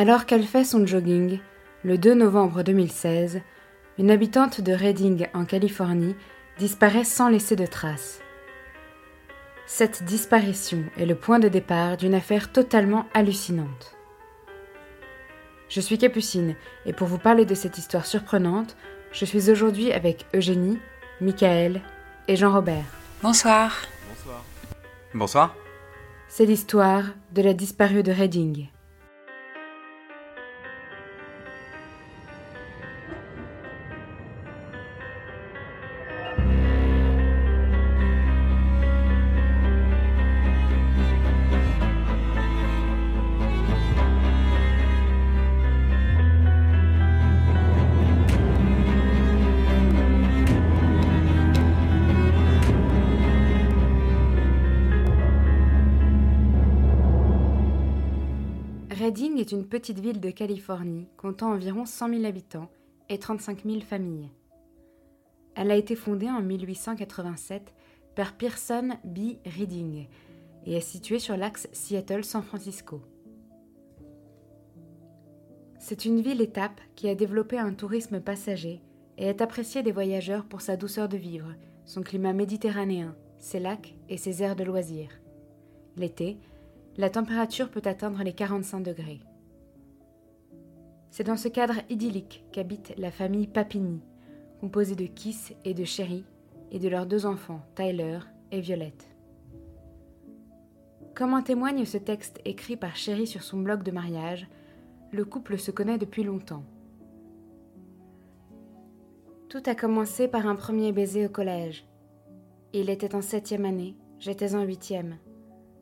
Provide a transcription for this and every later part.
Alors qu'elle fait son jogging, le 2 novembre 2016, une habitante de Redding en Californie disparaît sans laisser de traces. Cette disparition est le point de départ d'une affaire totalement hallucinante. Je suis Capucine et pour vous parler de cette histoire surprenante, je suis aujourd'hui avec Eugénie, Michael et Jean-Robert. Bonsoir. Bonsoir. Bonsoir. C'est l'histoire de la disparue de Redding. Petite ville de Californie comptant environ 100 000 habitants et 35 000 familles. Elle a été fondée en 1887 par Pearson B. Reading et est située sur l'axe Seattle-San Francisco. C'est une ville-étape qui a développé un tourisme passager et est appréciée des voyageurs pour sa douceur de vivre, son climat méditerranéen, ses lacs et ses aires de loisirs. L'été, la température peut atteindre les 45 degrés. C'est dans ce cadre idyllique qu'habite la famille Papini, composée de Kiss et de Sherry, et de leurs deux enfants, Tyler et Violette. Comme en témoigne ce texte écrit par Sherry sur son blog de mariage, le couple se connaît depuis longtemps. Tout a commencé par un premier baiser au collège. Il était en septième année, j'étais en huitième.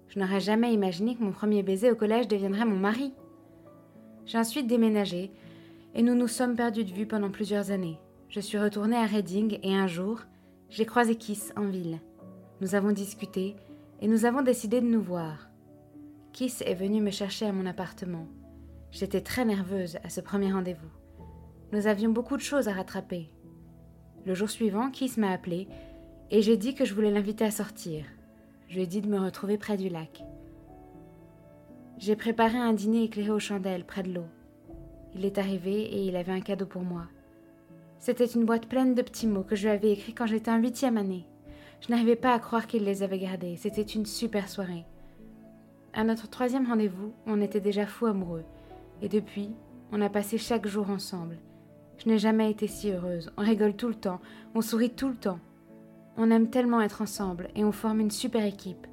Je n'aurais jamais imaginé que mon premier baiser au collège deviendrait mon mari. J'ai ensuite déménagé et nous nous sommes perdus de vue pendant plusieurs années. Je suis retournée à Reading et un jour, j'ai croisé Kiss en ville. Nous avons discuté et nous avons décidé de nous voir. Kiss est venu me chercher à mon appartement. J'étais très nerveuse à ce premier rendez-vous. Nous avions beaucoup de choses à rattraper. Le jour suivant, Kiss m'a appelé et j'ai dit que je voulais l'inviter à sortir. Je lui ai dit de me retrouver près du lac. J'ai préparé un dîner éclairé aux chandelles près de l'eau. Il est arrivé et il avait un cadeau pour moi. C'était une boîte pleine de petits mots que je lui avais écrits quand j'étais en huitième année. Je n'arrivais pas à croire qu'il les avait gardés. C'était une super soirée. À notre troisième rendez-vous, on était déjà fous amoureux. Et depuis, on a passé chaque jour ensemble. Je n'ai jamais été si heureuse. On rigole tout le temps, on sourit tout le temps. On aime tellement être ensemble et on forme une super équipe.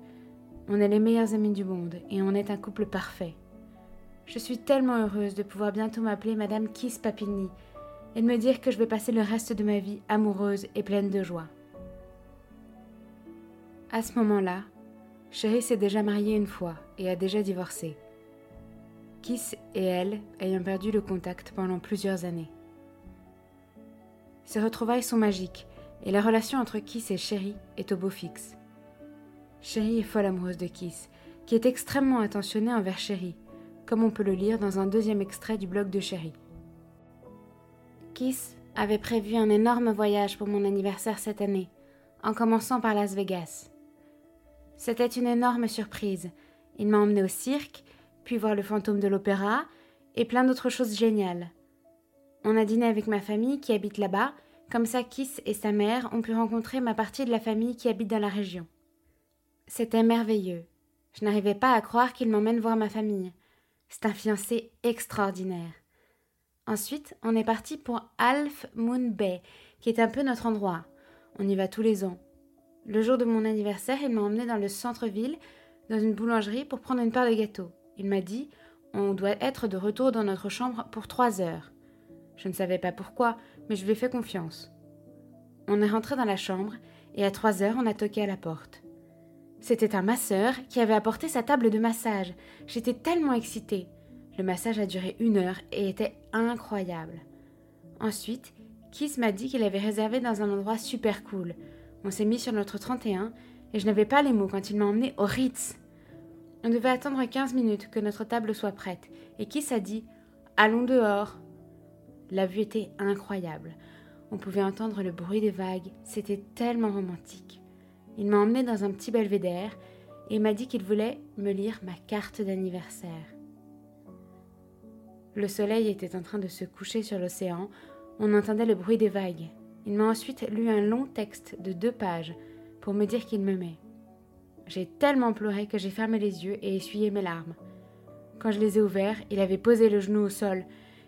On est les meilleurs amis du monde et on est un couple parfait. Je suis tellement heureuse de pouvoir bientôt m'appeler Madame Kiss Papini et de me dire que je vais passer le reste de ma vie amoureuse et pleine de joie. À ce moment-là, Chérie s'est déjà mariée une fois et a déjà divorcé. Kiss et elle ayant perdu le contact pendant plusieurs années. Ces retrouvailles sont magiques et la relation entre Kiss et Sherry est au beau fixe. Sherry est folle amoureuse de Kiss, qui est extrêmement attentionnée envers Sherry, comme on peut le lire dans un deuxième extrait du blog de Sherry. Kiss avait prévu un énorme voyage pour mon anniversaire cette année, en commençant par Las Vegas. C'était une énorme surprise. Il m'a emmené au cirque, puis voir le fantôme de l'opéra, et plein d'autres choses géniales. On a dîné avec ma famille qui habite là-bas, comme ça, Kiss et sa mère ont pu rencontrer ma partie de la famille qui habite dans la région. C'était merveilleux. Je n'arrivais pas à croire qu'il m'emmène voir ma famille. C'est un fiancé extraordinaire. Ensuite, on est parti pour Half Moon Bay, qui est un peu notre endroit. On y va tous les ans. Le jour de mon anniversaire, il m'a emmené dans le centre-ville, dans une boulangerie, pour prendre une part de gâteau. Il m'a dit On doit être de retour dans notre chambre pour trois heures. Je ne savais pas pourquoi, mais je lui ai fait confiance. On est rentré dans la chambre et à trois heures, on a toqué à la porte. C'était un masseur qui avait apporté sa table de massage. J'étais tellement excitée. Le massage a duré une heure et était incroyable. Ensuite, Kiss m'a dit qu'il avait réservé dans un endroit super cool. On s'est mis sur notre 31 et je n'avais pas les mots quand il m'a emmené au Ritz. On devait attendre 15 minutes que notre table soit prête et Kiss a dit Allons dehors. La vue était incroyable. On pouvait entendre le bruit des vagues. C'était tellement romantique. Il m'a emmené dans un petit belvédère et m'a dit qu'il voulait me lire ma carte d'anniversaire. Le soleil était en train de se coucher sur l'océan, on entendait le bruit des vagues. Il m'a ensuite lu un long texte de deux pages pour me dire qu'il m'aimait. J'ai tellement pleuré que j'ai fermé les yeux et essuyé mes larmes. Quand je les ai ouverts, il avait posé le genou au sol.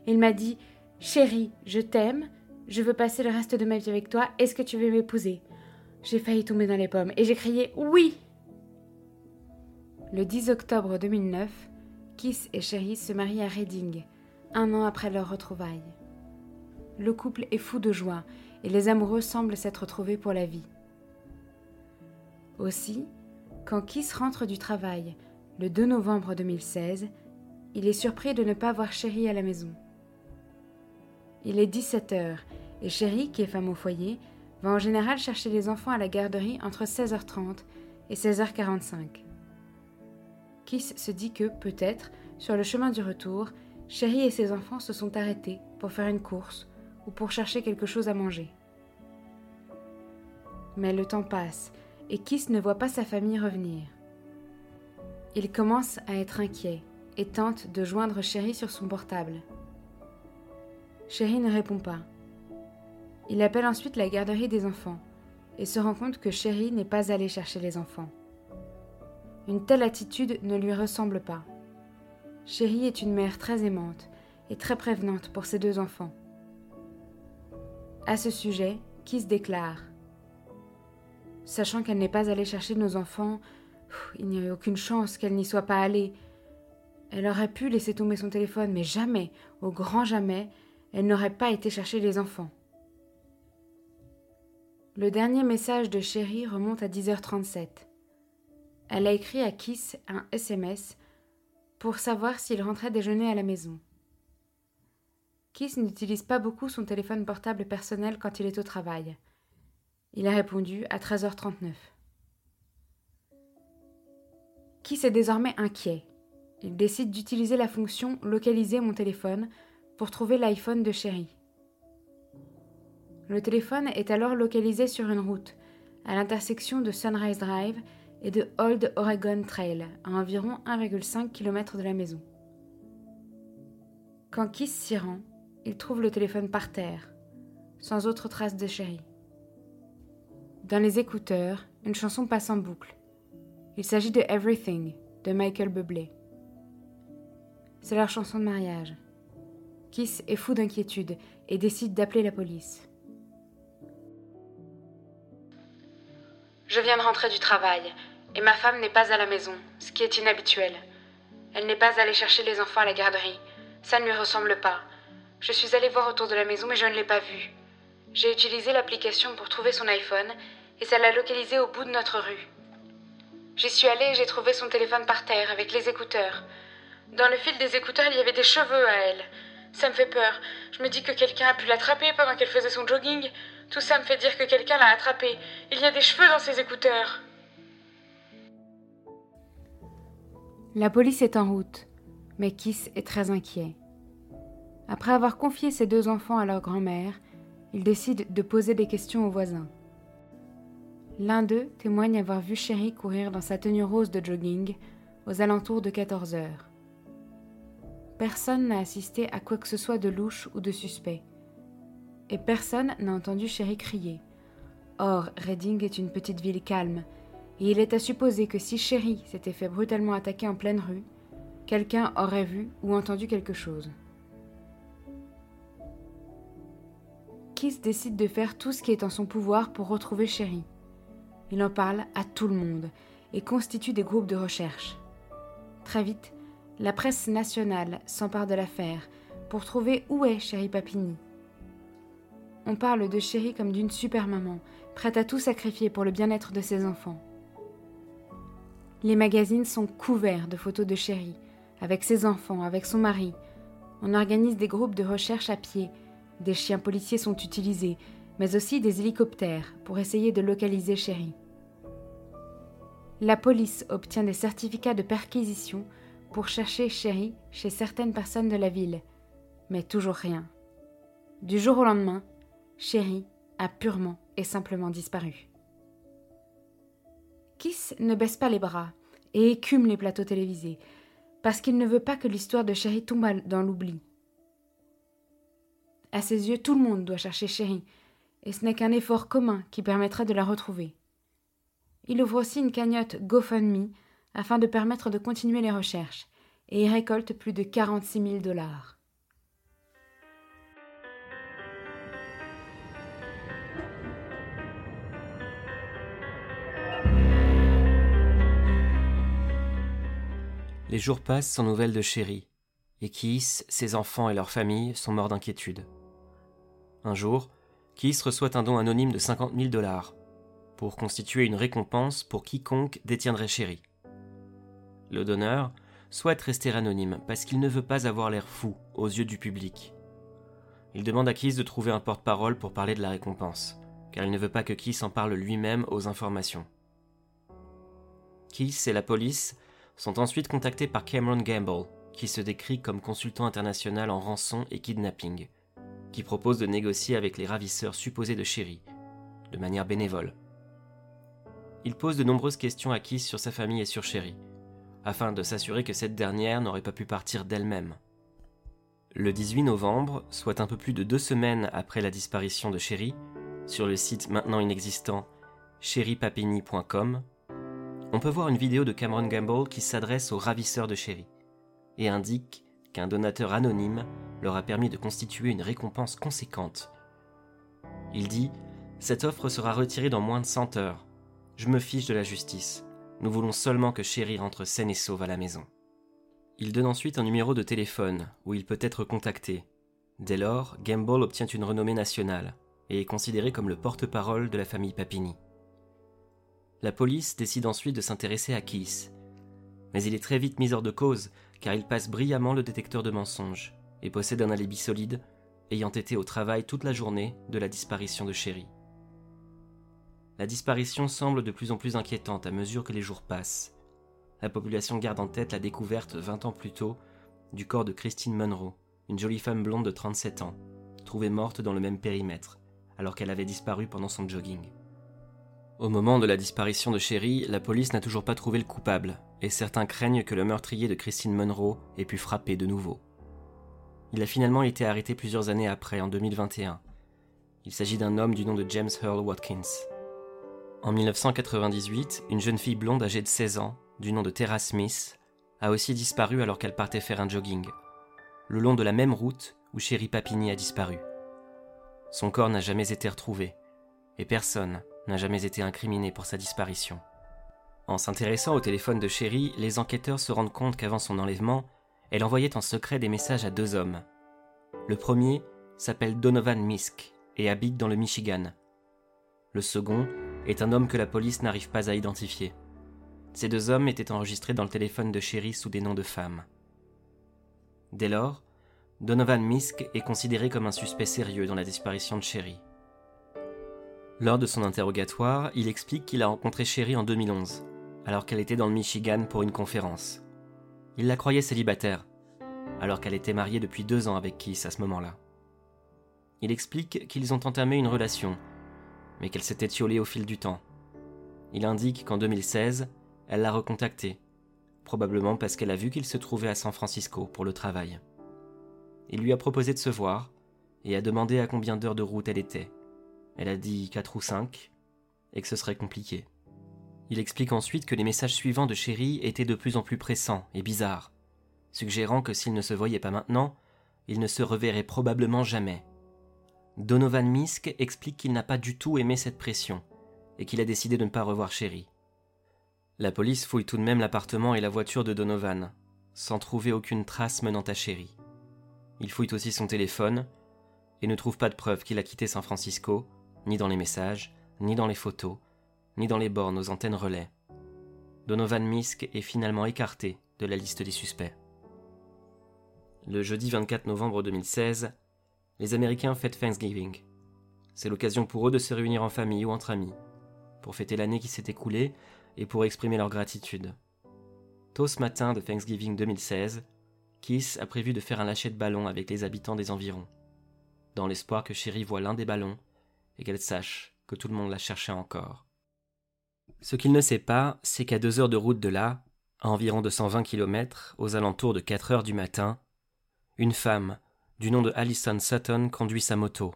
Il m'a dit Chérie, je t'aime, je veux passer le reste de ma vie avec toi, est-ce que tu veux m'épouser? J'ai failli tomber dans les pommes et j'ai crié Oui Le 10 octobre 2009, Kiss et Chérie se marient à Reading, un an après leur retrouvaille. Le couple est fou de joie et les amoureux semblent s'être retrouvés pour la vie. Aussi, quand Kiss rentre du travail, le 2 novembre 2016, il est surpris de ne pas voir Chérie à la maison. Il est 17 heures et Chérie, qui est femme au foyer, va en général chercher les enfants à la garderie entre 16h30 et 16h45. Kiss se dit que, peut-être, sur le chemin du retour, Chérie et ses enfants se sont arrêtés pour faire une course ou pour chercher quelque chose à manger. Mais le temps passe et Kiss ne voit pas sa famille revenir. Il commence à être inquiet et tente de joindre Chérie sur son portable. Chérie ne répond pas. Il appelle ensuite la garderie des enfants et se rend compte que Chérie n'est pas allée chercher les enfants. Une telle attitude ne lui ressemble pas. Chérie est une mère très aimante et très prévenante pour ses deux enfants. À ce sujet, se déclare Sachant qu'elle n'est pas allée chercher nos enfants, il n'y a eu aucune chance qu'elle n'y soit pas allée. Elle aurait pu laisser tomber son téléphone, mais jamais, au grand jamais, elle n'aurait pas été chercher les enfants. Le dernier message de Chérie remonte à 10h37. Elle a écrit à Kiss un SMS pour savoir s'il rentrait déjeuner à la maison. Kiss n'utilise pas beaucoup son téléphone portable personnel quand il est au travail. Il a répondu à 13h39. Kiss est désormais inquiet. Il décide d'utiliser la fonction Localiser mon téléphone pour trouver l'iPhone de Chérie. Le téléphone est alors localisé sur une route, à l'intersection de Sunrise Drive et de Old Oregon Trail, à environ 1,5 km de la maison. Quand Kiss s'y rend, il trouve le téléphone par terre, sans autre trace de chérie. Dans les écouteurs, une chanson passe en boucle. Il s'agit de Everything de Michael Bublé. C'est leur chanson de mariage. Kiss est fou d'inquiétude et décide d'appeler la police. Je viens de rentrer du travail et ma femme n'est pas à la maison, ce qui est inhabituel. Elle n'est pas allée chercher les enfants à la garderie. Ça ne lui ressemble pas. Je suis allée voir autour de la maison mais je ne l'ai pas vue. J'ai utilisé l'application pour trouver son iPhone et ça l'a localisé au bout de notre rue. J'y suis allée et j'ai trouvé son téléphone par terre avec les écouteurs. Dans le fil des écouteurs, il y avait des cheveux à elle. Ça me fait peur. Je me dis que quelqu'un a pu l'attraper pendant qu'elle faisait son jogging. Tout ça me fait dire que quelqu'un l'a attrapée. Il y a des cheveux dans ses écouteurs. La police est en route, mais Kiss est très inquiet. Après avoir confié ses deux enfants à leur grand-mère, il décide de poser des questions aux voisins. L'un d'eux témoigne avoir vu Chérie courir dans sa tenue rose de jogging aux alentours de 14 heures. Personne n'a assisté à quoi que ce soit de louche ou de suspect. Et personne n'a entendu Chérie crier. Or, Reading est une petite ville calme, et il est à supposer que si Chérie s'était fait brutalement attaquer en pleine rue, quelqu'un aurait vu ou entendu quelque chose. Kiss décide de faire tout ce qui est en son pouvoir pour retrouver Chérie. Il en parle à tout le monde et constitue des groupes de recherche. Très vite, la presse nationale s'empare de l'affaire pour trouver où est Chérie Papini. On parle de Chérie comme d'une super maman, prête à tout sacrifier pour le bien-être de ses enfants. Les magazines sont couverts de photos de Chérie, avec ses enfants, avec son mari. On organise des groupes de recherche à pied. Des chiens policiers sont utilisés, mais aussi des hélicoptères pour essayer de localiser Chérie. La police obtient des certificats de perquisition pour chercher Chérie chez certaines personnes de la ville, mais toujours rien. Du jour au lendemain, Chérie a purement et simplement disparu. Kiss ne baisse pas les bras et écume les plateaux télévisés, parce qu'il ne veut pas que l'histoire de Chérie tombe dans l'oubli, À ses yeux, tout le monde doit chercher Chérie, et ce n'est qu'un effort commun qui permettra de la retrouver. Il ouvre aussi une cagnotte GoFundMe afin de permettre de continuer les recherches, et y récolte plus de 46 000 dollars. Les jours passent sans nouvelles de Chérie, et Keith, ses enfants et leur famille sont morts d'inquiétude. Un jour, Keith reçoit un don anonyme de 50 000 dollars pour constituer une récompense pour quiconque détiendrait Chérie. Le donneur souhaite rester anonyme parce qu'il ne veut pas avoir l'air fou aux yeux du public. Il demande à Keith de trouver un porte-parole pour parler de la récompense, car il ne veut pas que Keith en parle lui-même aux informations. Keith et la police sont ensuite contactés par Cameron Gamble, qui se décrit comme consultant international en rançon et kidnapping, qui propose de négocier avec les ravisseurs supposés de Chérie, de manière bénévole. Il pose de nombreuses questions à Keith sur sa famille et sur Chérie, afin de s'assurer que cette dernière n'aurait pas pu partir d'elle-même. Le 18 novembre, soit un peu plus de deux semaines après la disparition de Chérie, sur le site maintenant inexistant chéri-papini.com, on peut voir une vidéo de Cameron Gamble qui s'adresse aux ravisseurs de Chérie et indique qu'un donateur anonyme leur a permis de constituer une récompense conséquente. Il dit Cette offre sera retirée dans moins de 100 heures. Je me fiche de la justice. Nous voulons seulement que Chérie rentre saine et sauve à la maison. Il donne ensuite un numéro de téléphone où il peut être contacté. Dès lors, Gamble obtient une renommée nationale et est considéré comme le porte-parole de la famille Papini. La police décide ensuite de s'intéresser à Keith. Mais il est très vite mis hors de cause car il passe brillamment le détecteur de mensonges et possède un alibi solide, ayant été au travail toute la journée de la disparition de Chérie. La disparition semble de plus en plus inquiétante à mesure que les jours passent. La population garde en tête la découverte 20 ans plus tôt du corps de Christine Munro, une jolie femme blonde de 37 ans, trouvée morte dans le même périmètre, alors qu'elle avait disparu pendant son jogging. Au moment de la disparition de Sherry, la police n'a toujours pas trouvé le coupable, et certains craignent que le meurtrier de Christine Monroe ait pu frapper de nouveau. Il a finalement été arrêté plusieurs années après, en 2021. Il s'agit d'un homme du nom de James Earl Watkins. En 1998, une jeune fille blonde âgée de 16 ans, du nom de Tara Smith, a aussi disparu alors qu'elle partait faire un jogging, le long de la même route où Sherry Papini a disparu. Son corps n'a jamais été retrouvé, et personne, n'a jamais été incriminé pour sa disparition. En s'intéressant au téléphone de Sherry, les enquêteurs se rendent compte qu'avant son enlèvement, elle envoyait en secret des messages à deux hommes. Le premier s'appelle Donovan Misk et habite dans le Michigan. Le second est un homme que la police n'arrive pas à identifier. Ces deux hommes étaient enregistrés dans le téléphone de Sherry sous des noms de femmes. Dès lors, Donovan Misk est considéré comme un suspect sérieux dans la disparition de Sherry. Lors de son interrogatoire, il explique qu'il a rencontré Sherry en 2011, alors qu'elle était dans le Michigan pour une conférence. Il la croyait célibataire, alors qu'elle était mariée depuis deux ans avec Keith à ce moment-là. Il explique qu'ils ont entamé une relation, mais qu'elle s'était étiolée au fil du temps. Il indique qu'en 2016, elle l'a recontacté, probablement parce qu'elle a vu qu'il se trouvait à San Francisco pour le travail. Il lui a proposé de se voir et a demandé à combien d'heures de route elle était. Elle a dit 4 ou 5, et que ce serait compliqué. Il explique ensuite que les messages suivants de Chéri étaient de plus en plus pressants et bizarres, suggérant que s'ils ne se voyaient pas maintenant, ils ne se reverraient probablement jamais. Donovan Misk explique qu'il n'a pas du tout aimé cette pression, et qu'il a décidé de ne pas revoir Chéri. La police fouille tout de même l'appartement et la voiture de Donovan, sans trouver aucune trace menant à Chéri. Il fouille aussi son téléphone, et ne trouve pas de preuve qu'il a quitté San Francisco, ni dans les messages, ni dans les photos, ni dans les bornes aux antennes relais. Donovan Misk est finalement écarté de la liste des suspects. Le jeudi 24 novembre 2016, les Américains fêtent Thanksgiving. C'est l'occasion pour eux de se réunir en famille ou entre amis, pour fêter l'année qui s'est écoulée et pour exprimer leur gratitude. Tôt ce matin de Thanksgiving 2016, Kiss a prévu de faire un lâcher de ballon avec les habitants des environs, dans l'espoir que Chéri voit l'un des ballons et qu'elle sache que tout le monde la cherchait encore. Ce qu'il ne sait pas, c'est qu'à deux heures de route de là, à environ 220 km, aux alentours de 4 heures du matin, une femme, du nom de Allison Sutton, conduit sa moto,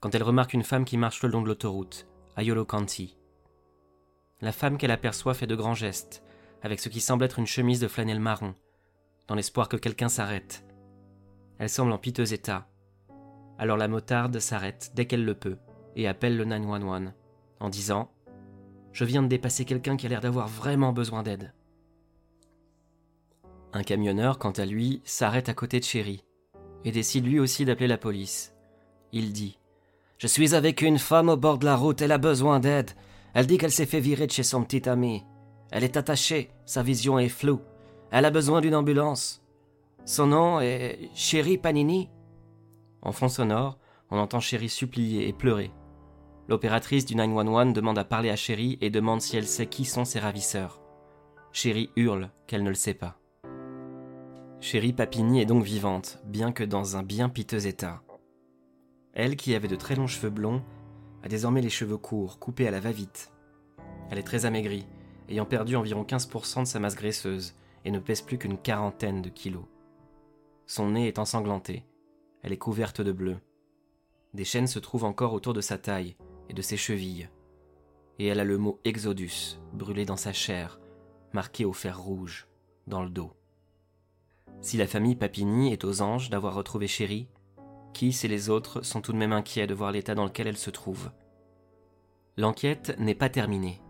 quand elle remarque une femme qui marche le long de l'autoroute, à Yolo County. La femme qu'elle aperçoit fait de grands gestes, avec ce qui semble être une chemise de flanelle marron, dans l'espoir que quelqu'un s'arrête. Elle semble en piteux état. Alors la motarde s'arrête dès qu'elle le peut et appelle le 911 en disant Je viens de dépasser quelqu'un qui a l'air d'avoir vraiment besoin d'aide. Un camionneur, quant à lui, s'arrête à côté de Chéri et décide lui aussi d'appeler la police. Il dit Je suis avec une femme au bord de la route, elle a besoin d'aide. Elle dit qu'elle s'est fait virer de chez son petit ami. Elle est attachée, sa vision est floue. Elle a besoin d'une ambulance. Son nom est Chéri Panini. En fond sonore, on entend Chéri supplier et pleurer. L'opératrice du 911 demande à parler à Chéri et demande si elle sait qui sont ses ravisseurs. Chéri hurle qu'elle ne le sait pas. Chéri Papini est donc vivante, bien que dans un bien piteux état. Elle, qui avait de très longs cheveux blonds, a désormais les cheveux courts, coupés à la va-vite. Elle est très amaigrie, ayant perdu environ 15% de sa masse graisseuse, et ne pèse plus qu'une quarantaine de kilos. Son nez est ensanglanté, elle est couverte de bleu. Des chaînes se trouvent encore autour de sa taille et de ses chevilles, et elle a le mot Exodus brûlé dans sa chair, marqué au fer rouge, dans le dos. Si la famille Papini est aux anges d'avoir retrouvé Chéri, Kiss et les autres sont tout de même inquiets de voir l'état dans lequel elle se trouve. L'enquête n'est pas terminée.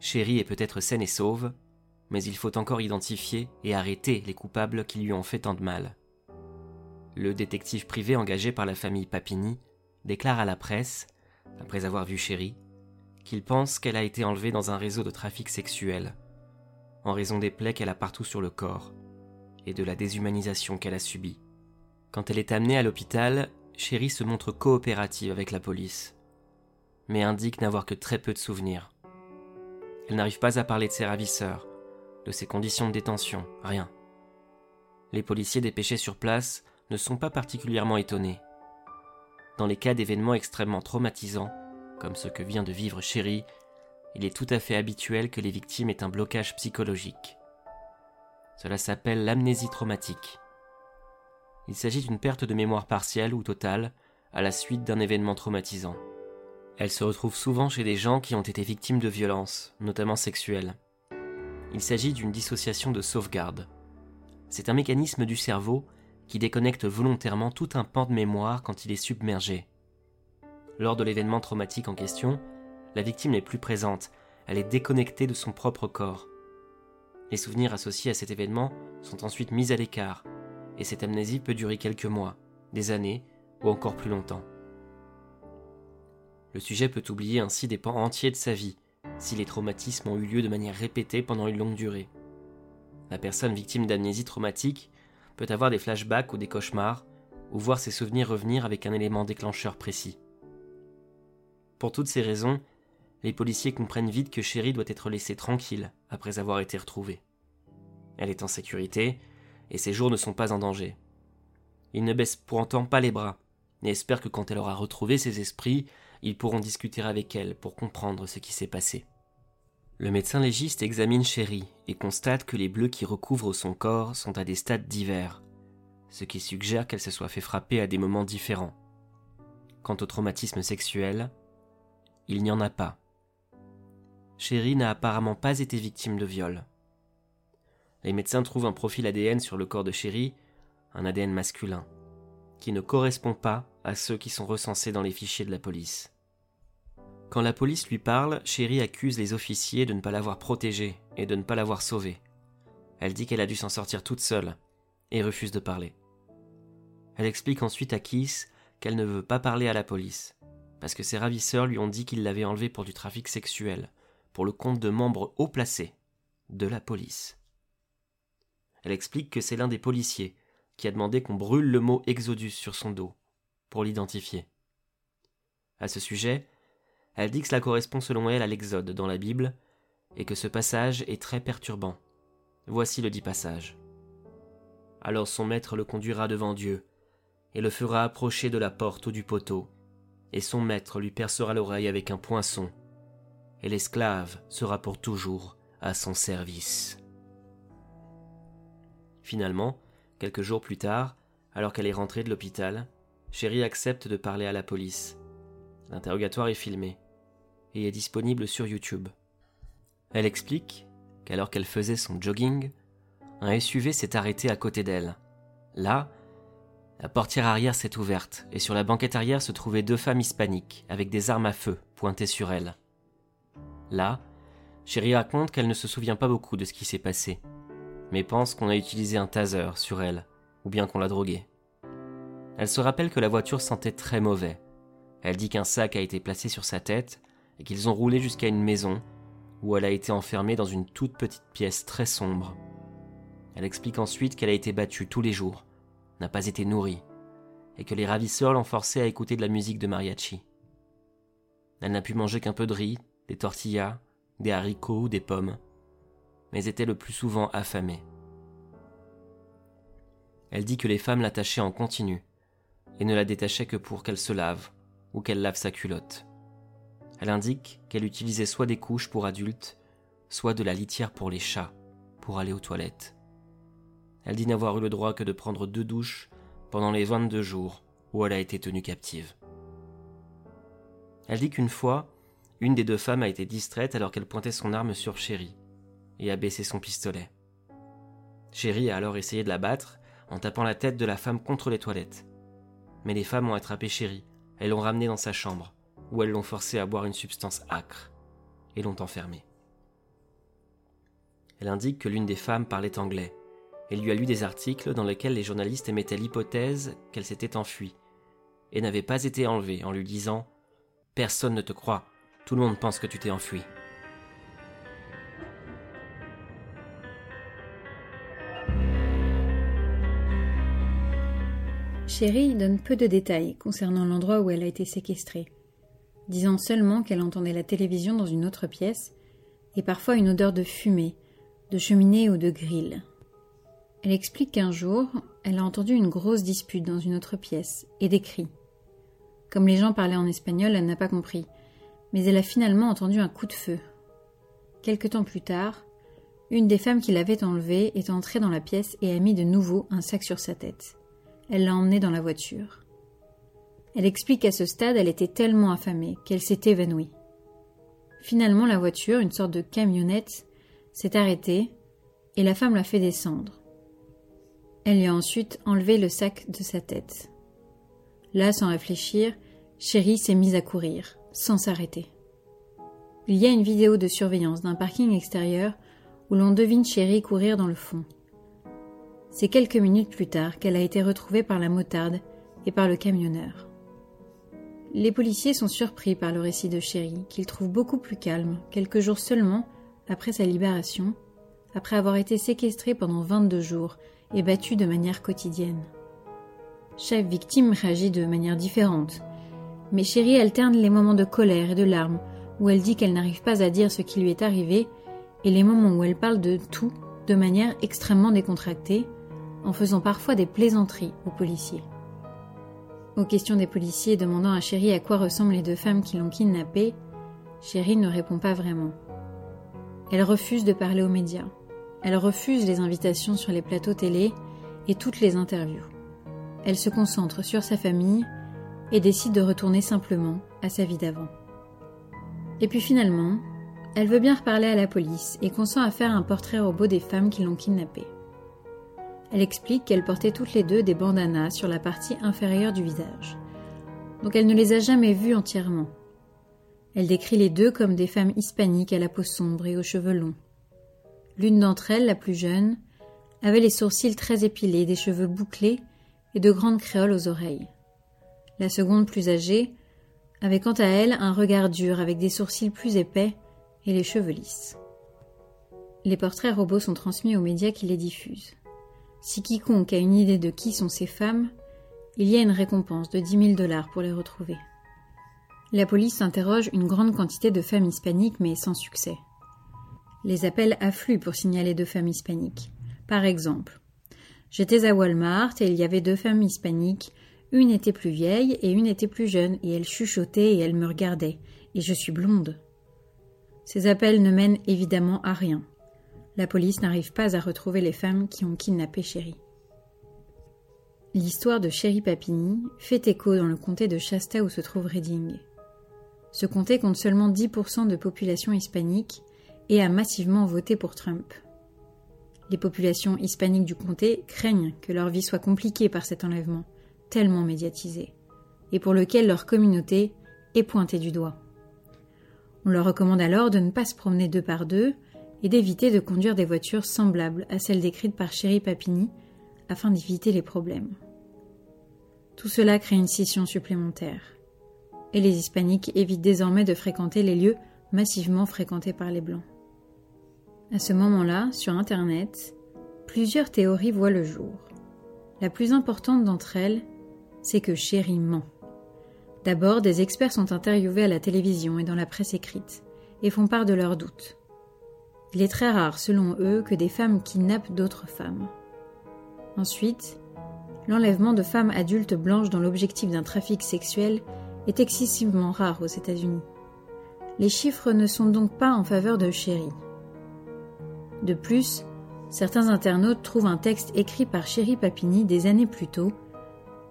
Chéri est peut-être saine et sauve, mais il faut encore identifier et arrêter les coupables qui lui ont fait tant de mal. Le détective privé engagé par la famille Papini déclare à la presse, après avoir vu Chéri, qu'il pense qu'elle a été enlevée dans un réseau de trafic sexuel, en raison des plaies qu'elle a partout sur le corps et de la déshumanisation qu'elle a subie. Quand elle est amenée à l'hôpital, Chéri se montre coopérative avec la police, mais indique n'avoir que très peu de souvenirs. Elle n'arrive pas à parler de ses ravisseurs, de ses conditions de détention, rien. Les policiers dépêchés sur place ne sont pas particulièrement étonnés. Dans les cas d'événements extrêmement traumatisants, comme ce que vient de vivre Chéri, il est tout à fait habituel que les victimes aient un blocage psychologique. Cela s'appelle l'amnésie traumatique. Il s'agit d'une perte de mémoire partielle ou totale à la suite d'un événement traumatisant. Elle se retrouve souvent chez des gens qui ont été victimes de violences, notamment sexuelles. Il s'agit d'une dissociation de sauvegarde. C'est un mécanisme du cerveau qui déconnecte volontairement tout un pan de mémoire quand il est submergé. Lors de l'événement traumatique en question, la victime n'est plus présente, elle est déconnectée de son propre corps. Les souvenirs associés à cet événement sont ensuite mis à l'écart, et cette amnésie peut durer quelques mois, des années ou encore plus longtemps. Le sujet peut oublier ainsi des pans entiers de sa vie, si les traumatismes ont eu lieu de manière répétée pendant une longue durée. La personne victime d'amnésie traumatique peut avoir des flashbacks ou des cauchemars, ou voir ses souvenirs revenir avec un élément déclencheur précis. Pour toutes ces raisons, les policiers comprennent vite que Chéri doit être laissée tranquille après avoir été retrouvée. Elle est en sécurité, et ses jours ne sont pas en danger. Ils ne baissent pourtant pas les bras, et espèrent que quand elle aura retrouvé ses esprits, ils pourront discuter avec elle pour comprendre ce qui s'est passé. Le médecin légiste examine Chéri et constate que les bleus qui recouvrent son corps sont à des stades divers, ce qui suggère qu'elle se soit fait frapper à des moments différents. Quant au traumatisme sexuel, il n'y en a pas. Chéri n'a apparemment pas été victime de viol. Les médecins trouvent un profil ADN sur le corps de Chéri, un ADN masculin, qui ne correspond pas à ceux qui sont recensés dans les fichiers de la police. Quand la police lui parle, Chéri accuse les officiers de ne pas l'avoir protégée et de ne pas l'avoir sauvée. Elle dit qu'elle a dû s'en sortir toute seule et refuse de parler. Elle explique ensuite à Kiss qu'elle ne veut pas parler à la police, parce que ses ravisseurs lui ont dit qu'ils l'avaient enlevée pour du trafic sexuel, pour le compte de membres haut placés de la police. Elle explique que c'est l'un des policiers qui a demandé qu'on brûle le mot Exodus sur son dos, pour l'identifier. À ce sujet, elle dit que cela correspond selon elle à l'Exode dans la Bible, et que ce passage est très perturbant. Voici le dit passage. Alors son maître le conduira devant Dieu, et le fera approcher de la porte ou du poteau, et son maître lui percera l'oreille avec un poinçon, et l'esclave sera pour toujours à son service. Finalement, quelques jours plus tard, Alors qu'elle est rentrée de l'hôpital, Sherry accepte de parler à la police. L'interrogatoire est filmé et est disponible sur YouTube. Elle explique qu'alors qu'elle faisait son jogging, un SUV s'est arrêté à côté d'elle. Là, la portière arrière s'est ouverte et sur la banquette arrière se trouvaient deux femmes hispaniques avec des armes à feu pointées sur elles. Là, Chérie raconte qu'elle ne se souvient pas beaucoup de ce qui s'est passé, mais pense qu'on a utilisé un taser sur elle, ou bien qu'on l'a droguée. Elle se rappelle que la voiture sentait très mauvais. Elle dit qu'un sac a été placé sur sa tête et qu'ils ont roulé jusqu'à une maison où elle a été enfermée dans une toute petite pièce très sombre. Elle explique ensuite qu'elle a été battue tous les jours, n'a pas été nourrie, et que les ravisseurs l'ont forcée à écouter de la musique de mariachi. Elle n'a pu manger qu'un peu de riz, des tortillas, des haricots ou des pommes, mais était le plus souvent affamée. Elle dit que les femmes l'attachaient en continu, et ne la détachaient que pour qu'elle se lave ou qu'elle lave sa culotte. Elle indique qu'elle utilisait soit des couches pour adultes, soit de la litière pour les chats, pour aller aux toilettes. Elle dit n'avoir eu le droit que de prendre deux douches pendant les 22 jours où elle a été tenue captive. Elle dit qu'une fois, une des deux femmes a été distraite alors qu'elle pointait son arme sur Chéri et a baissé son pistolet. Chéri a alors essayé de la battre en tapant la tête de la femme contre les toilettes. Mais les femmes ont attrapé Chéri et l'ont ramené dans sa chambre où elles l'ont forcé à boire une substance âcre et l'ont enfermé. Elle indique que l'une des femmes parlait anglais et lui a lu des articles dans lesquels les journalistes émettaient l'hypothèse qu'elle s'était enfuie et n'avait pas été enlevée en lui disant Personne ne te croit, tout le monde pense que tu t'es enfui. Chérie donne peu de détails concernant l'endroit où elle a été séquestrée, disant seulement qu'elle entendait la télévision dans une autre pièce et parfois une odeur de fumée, de cheminée ou de grille. Elle explique qu'un jour, elle a entendu une grosse dispute dans une autre pièce et des cris. Comme les gens parlaient en espagnol, elle n'a pas compris, mais elle a finalement entendu un coup de feu. Quelque temps plus tard, une des femmes qui l'avait enlevée est entrée dans la pièce et a mis de nouveau un sac sur sa tête. Elle l'a emmenée dans la voiture. Elle explique qu'à ce stade, elle était tellement affamée qu'elle s'est évanouie. Finalement, la voiture, une sorte de camionnette, s'est arrêtée et la femme l'a fait descendre. Elle lui a ensuite enlevé le sac de sa tête. Là, sans réfléchir, Chérie s'est mise à courir sans s'arrêter. Il y a une vidéo de surveillance d'un parking extérieur où l'on devine Chérie courir dans le fond. C'est quelques minutes plus tard qu'elle a été retrouvée par la motarde et par le camionneur. Les policiers sont surpris par le récit de Chérie, qu'ils trouvent beaucoup plus calme, quelques jours seulement après sa libération, après avoir été séquestrée pendant 22 jours et battue de manière quotidienne. Chaque victime réagit de manière différente, mais Chérie alterne les moments de colère et de larmes où elle dit qu'elle n'arrive pas à dire ce qui lui est arrivé et les moments où elle parle de tout de manière extrêmement décontractée, en faisant parfois des plaisanteries aux policiers. Aux questions des policiers demandant à Chérie à quoi ressemblent les deux femmes qui l'ont kidnappée, Chérie ne répond pas vraiment. Elle refuse de parler aux médias. Elle refuse les invitations sur les plateaux télé et toutes les interviews. Elle se concentre sur sa famille et décide de retourner simplement à sa vie d'avant. Et puis finalement, elle veut bien reparler à la police et consent à faire un portrait robot des femmes qui l'ont kidnappée. Elle explique qu'elles portaient toutes les deux des bandanas sur la partie inférieure du visage, donc elle ne les a jamais vues entièrement. Elle décrit les deux comme des femmes hispaniques à la peau sombre et aux cheveux longs. L'une d'entre elles, la plus jeune, avait les sourcils très épilés, des cheveux bouclés et de grandes créoles aux oreilles. La seconde, plus âgée, avait quant à elle un regard dur avec des sourcils plus épais et les cheveux lisses. Les portraits robots sont transmis aux médias qui les diffusent. Si quiconque a une idée de qui sont ces femmes, il y a une récompense de 10 000 dollars pour les retrouver. La police interroge une grande quantité de femmes hispaniques mais sans succès. Les appels affluent pour signaler deux femmes hispaniques. Par exemple, j'étais à Walmart et il y avait deux femmes hispaniques une était plus vieille et une était plus jeune, et elle chuchotait et elle me regardait, et je suis blonde. Ces appels ne mènent évidemment à rien. La police n'arrive pas à retrouver les femmes qui ont kidnappé Chéri. L'histoire de Chéri Papini fait écho dans le comté de Shasta où se trouve Reading. Ce comté compte seulement 10% de population hispanique et a massivement voté pour Trump. Les populations hispaniques du comté craignent que leur vie soit compliquée par cet enlèvement, tellement médiatisé, et pour lequel leur communauté est pointée du doigt. On leur recommande alors de ne pas se promener deux par deux et d'éviter de conduire des voitures semblables à celles décrites par Chéri Papini afin d'éviter les problèmes. Tout cela crée une scission supplémentaire. Et les hispaniques évitent désormais de fréquenter les lieux massivement fréquentés par les blancs. À ce moment-là, sur Internet, plusieurs théories voient le jour. La plus importante d'entre elles, c'est que Chéri ment. D'abord, des experts sont interviewés à la télévision et dans la presse écrite et font part de leurs doutes. Il est très rare, selon eux, que des femmes kidnappent d'autres femmes. Ensuite, l'enlèvement de femmes adultes blanches dans l'objectif d'un trafic sexuel est excessivement rare aux États-Unis. Les chiffres ne sont donc pas en faveur de Chéri. De plus, certains internautes trouvent un texte écrit par Chéri Papini des années plus tôt,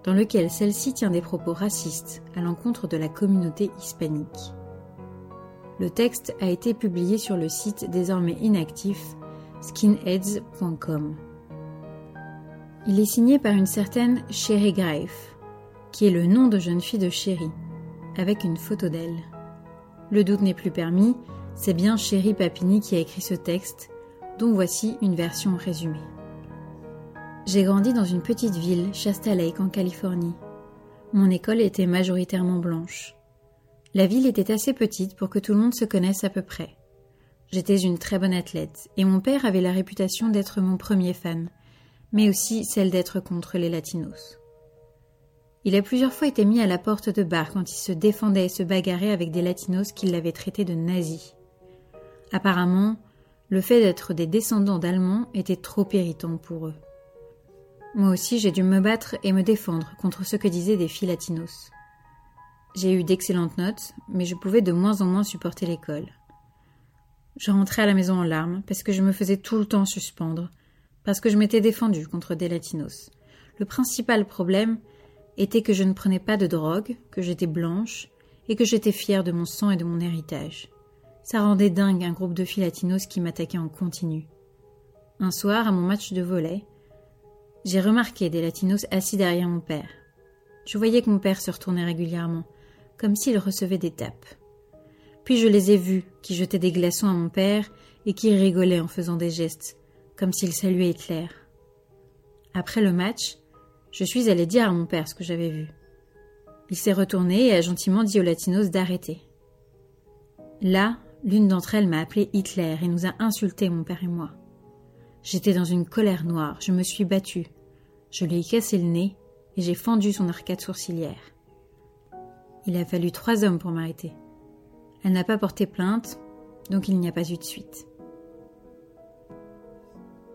dans lequel celle-ci tient des propos racistes à l'encontre de la communauté hispanique. Le texte a été publié sur le site désormais inactif skinheads.com. Il est signé par une certaine Sherry Greif, qui est le nom de jeune fille de Sherry, avec une photo d'elle. Le doute n'est plus permis, c'est bien Sherry Papini qui a écrit ce texte, dont voici une version résumée. J'ai grandi dans une petite ville, Shasta Lake, en Californie. Mon école était majoritairement blanche. La ville était assez petite pour que tout le monde se connaisse à peu près. J'étais une très bonne athlète, et mon père avait la réputation d'être mon premier fan, mais aussi celle d'être contre les latinos. Il a plusieurs fois été mis à la porte de bar quand il se défendait et se bagarrait avec des latinos qui l'avaient traité de nazi. Apparemment, le fait d'être des descendants d'Allemands était trop irritant pour eux. Moi aussi, j'ai dû me battre et me défendre contre ce que disaient des filles. J'ai eu d'excellentes notes, mais je pouvais de moins en moins supporter l'école. Je rentrais à la maison en larmes parce que je me faisais tout le temps suspendre, parce que je m'étais défendue contre des latinos. Le principal problème était que je ne prenais pas de drogue, que j'étais blanche et que j'étais fière de mon sang et de mon héritage. Ça rendait dingue un groupe de filles latinos qui m'attaquaient en continu. Un soir, à mon match de volet, j'ai remarqué des latinos assis derrière mon père. Je voyais que mon père se retournait régulièrement, comme s'il recevait des tapes. Puis je les ai vus qui jetaient des glaçons à mon père et qui rigolaient en faisant des gestes, comme s'il saluait Hitler. Après le match, je suis allé dire à mon père ce que j'avais vu. Il s'est retourné et a gentiment dit aux latinos d'arrêter. Là, l'une d'entre elles m'a appelé Hitler et nous a insultés, mon père et moi. J'étais dans une colère noire, je me suis battue. Je lui ai cassé le nez et j'ai fendu son arcade sourcilière. Il a fallu trois hommes pour m'arrêter. Elle n'a pas porté plainte, donc il n'y a pas eu de suite.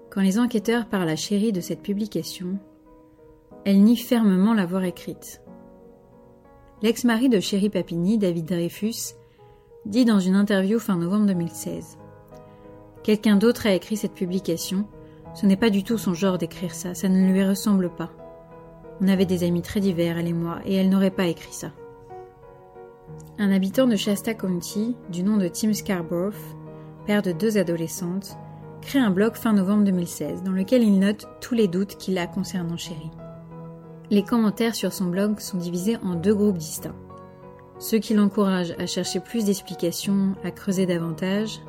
Quand les enquêteurs parlent à Chérie de cette publication, elle nie fermement l'avoir écrite. L'ex-mari de Chérie Papini, David Dreyfus, dit dans une interview fin novembre 2016 Quelqu'un d'autre a écrit cette publication. Ce n'est pas du tout son genre d'écrire ça, ça ne lui ressemble pas. On avait des amis très divers, elle et moi, et elle n'aurait pas écrit ça. Un habitant de Shasta County, du nom de Tim Scarborough, père de deux adolescentes, crée un blog fin novembre 2016 dans lequel il note tous les doutes qu'il a concernant Chéri. Les commentaires sur son blog sont divisés en deux groupes distincts. Ceux qui l'encouragent à chercher plus d'explications, à creuser davantage,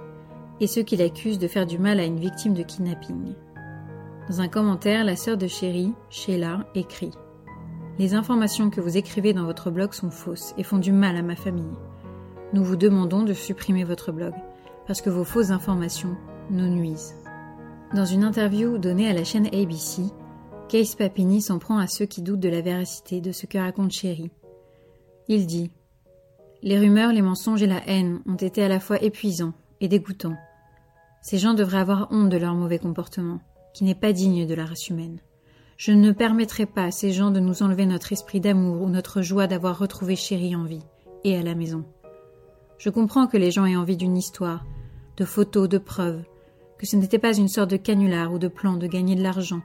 et ceux qui l'accusent de faire du mal à une victime de kidnapping. Dans un commentaire, la sœur de Chéri, Sheila, écrit Les informations que vous écrivez dans votre blog sont fausses et font du mal à ma famille. Nous vous demandons de supprimer votre blog, parce que vos fausses informations nous nuisent. Dans une interview donnée à la chaîne ABC, Case Papini s'en prend à ceux qui doutent de la véracité de ce que raconte Chéri. Il dit Les rumeurs, les mensonges et la haine ont été à la fois épuisants et dégoûtants. Ces gens devraient avoir honte de leur mauvais comportement, qui n'est pas digne de la race humaine. Je ne permettrai pas à ces gens de nous enlever notre esprit d'amour ou notre joie d'avoir retrouvé Chéri en vie et à la maison. Je comprends que les gens aient envie d'une histoire, de photos, de preuves, que ce n'était pas une sorte de canular ou de plan de gagner de l'argent,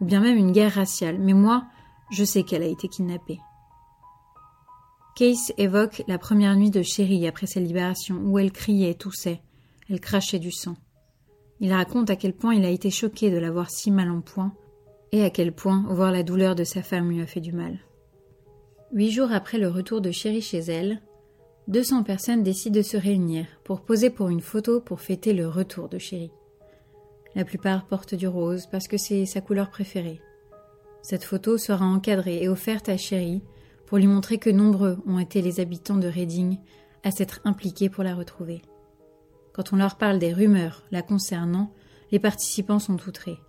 ou bien même une guerre raciale, mais moi, je sais qu'elle a été kidnappée. Case évoque la première nuit de Chérie après sa libération, où elle criait, toussait, elle crachait du sang. Il raconte à quel point il a été choqué de la voir si mal en point, et à quel point voir la douleur de sa femme lui a fait du mal. Huit jours après le retour de Chérie chez elle, 200 personnes décident de se réunir pour poser pour une photo pour fêter le retour de Chérie. La plupart portent du rose parce que c'est sa couleur préférée. Cette photo sera encadrée et offerte à Chérie pour lui montrer que nombreux ont été les habitants de Reading à s'être impliqués pour la retrouver. Quand on leur parle des rumeurs la concernant, les participants sont outrés.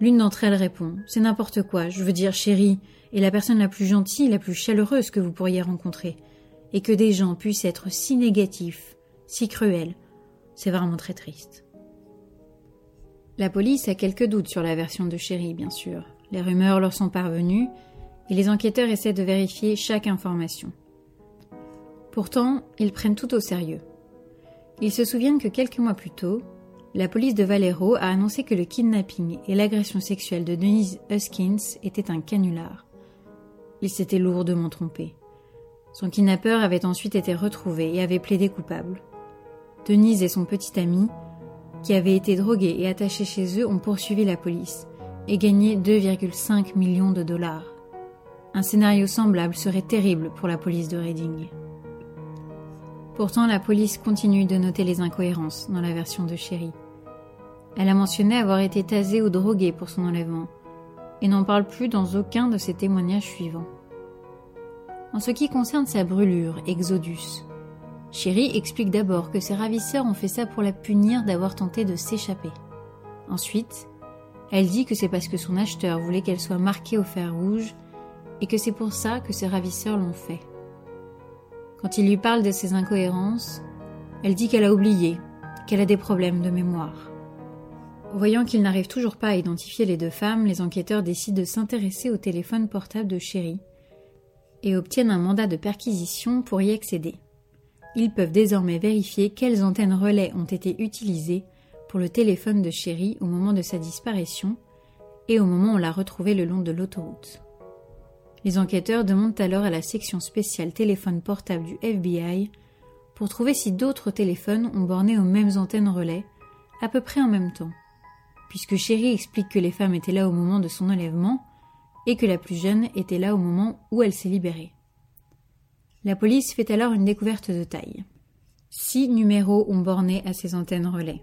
L'une d'entre elles répond C'est n'importe quoi, je veux dire chérie, est la personne la plus gentille, la plus chaleureuse que vous pourriez rencontrer. Et que des gens puissent être si négatifs, si cruels, c'est vraiment très triste. La police a quelques doutes sur la version de Chérie, bien sûr. Les rumeurs leur sont parvenues et les enquêteurs essaient de vérifier chaque information. Pourtant, ils prennent tout au sérieux. Ils se souviennent que quelques mois plus tôt, la police de Valero a annoncé que le kidnapping et l'agression sexuelle de Denise Huskins étaient un canular. Il s'était lourdement trompé. Son kidnappeur avait ensuite été retrouvé et avait plaidé coupable. Denise et son petit ami, qui avaient été drogués et attachés chez eux, ont poursuivi la police et gagné 2,5 millions de dollars. Un scénario semblable serait terrible pour la police de Reading. Pourtant, la police continue de noter les incohérences dans la version de Sherry. Elle a mentionné avoir été tasée ou droguée pour son enlèvement, et n'en parle plus dans aucun de ses témoignages suivants. En ce qui concerne sa brûlure, Exodus, Chérie explique d'abord que ses ravisseurs ont fait ça pour la punir d'avoir tenté de s'échapper. Ensuite, elle dit que c'est parce que son acheteur voulait qu'elle soit marquée au fer rouge et que c'est pour ça que ses ravisseurs l'ont fait. Quand il lui parle de ses incohérences, elle dit qu'elle a oublié, qu'elle a des problèmes de mémoire. Voyant qu'ils n'arrivent toujours pas à identifier les deux femmes, les enquêteurs décident de s'intéresser au téléphone portable de Chéri et obtiennent un mandat de perquisition pour y accéder. Ils peuvent désormais vérifier quelles antennes relais ont été utilisées pour le téléphone de Chéri au moment de sa disparition et au moment où on l'a retrouvé le long de l'autoroute. Les enquêteurs demandent alors à la section spéciale téléphone portable du FBI pour trouver si d'autres téléphones ont borné aux mêmes antennes relais, à peu près en même temps puisque Chérie explique que les femmes étaient là au moment de son enlèvement et que la plus jeune était là au moment où elle s'est libérée. La police fait alors une découverte de taille. Six numéros ont borné à ces antennes relais.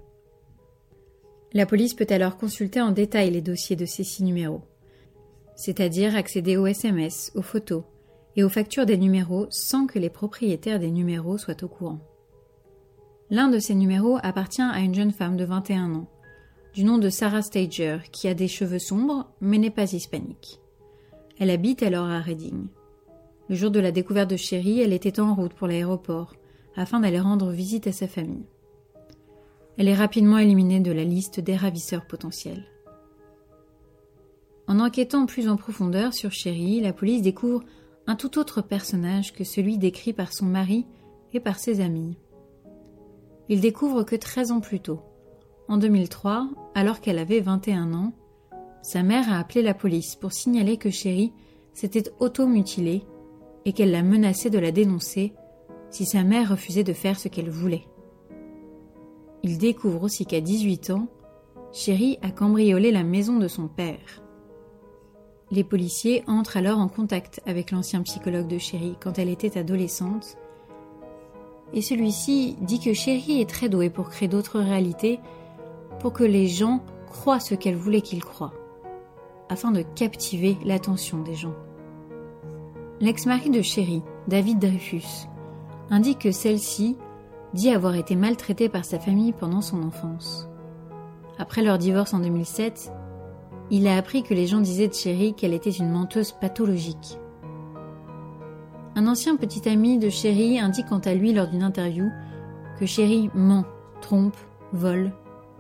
La police peut alors consulter en détail les dossiers de ces six numéros, c'est-à-dire accéder aux SMS, aux photos et aux factures des numéros sans que les propriétaires des numéros soient au courant. L'un de ces numéros appartient à une jeune femme de 21 ans, du nom de Sarah Stager, qui a des cheveux sombres mais n'est pas hispanique. Elle habite alors à Reading. Le jour de la découverte de Sherry, elle était en route pour l'aéroport afin d'aller rendre visite à sa famille. Elle est rapidement éliminée de la liste des ravisseurs potentiels. En enquêtant plus en profondeur sur Sherry, la police découvre un tout autre personnage que celui décrit par son mari et par ses amis. Il découvre que 13 ans plus tôt, en 2003, alors qu'elle avait 21 ans, sa mère a appelé la police pour signaler que Chérie s'était auto-mutilée et qu'elle la menaçait de la dénoncer si sa mère refusait de faire ce qu'elle voulait. Il découvre aussi qu'à 18 ans, Chérie a cambriolé la maison de son père. Les policiers entrent alors en contact avec l'ancien psychologue de Chérie quand elle était adolescente, et celui-ci dit que Chérie est très douée pour créer d'autres réalités pour que les gens croient ce qu'elle voulait qu'ils croient, afin de captiver l'attention des gens. L'ex-mari de Chéri, David Dreyfus, indique que celle-ci dit avoir été maltraitée par sa famille pendant son enfance. Après leur divorce en 2007, il a appris que les gens disaient de Chéri qu'elle était une menteuse pathologique. Un ancien petit ami de Chéri indique quant à lui lors d'une interview que Chéri ment, trompe, vole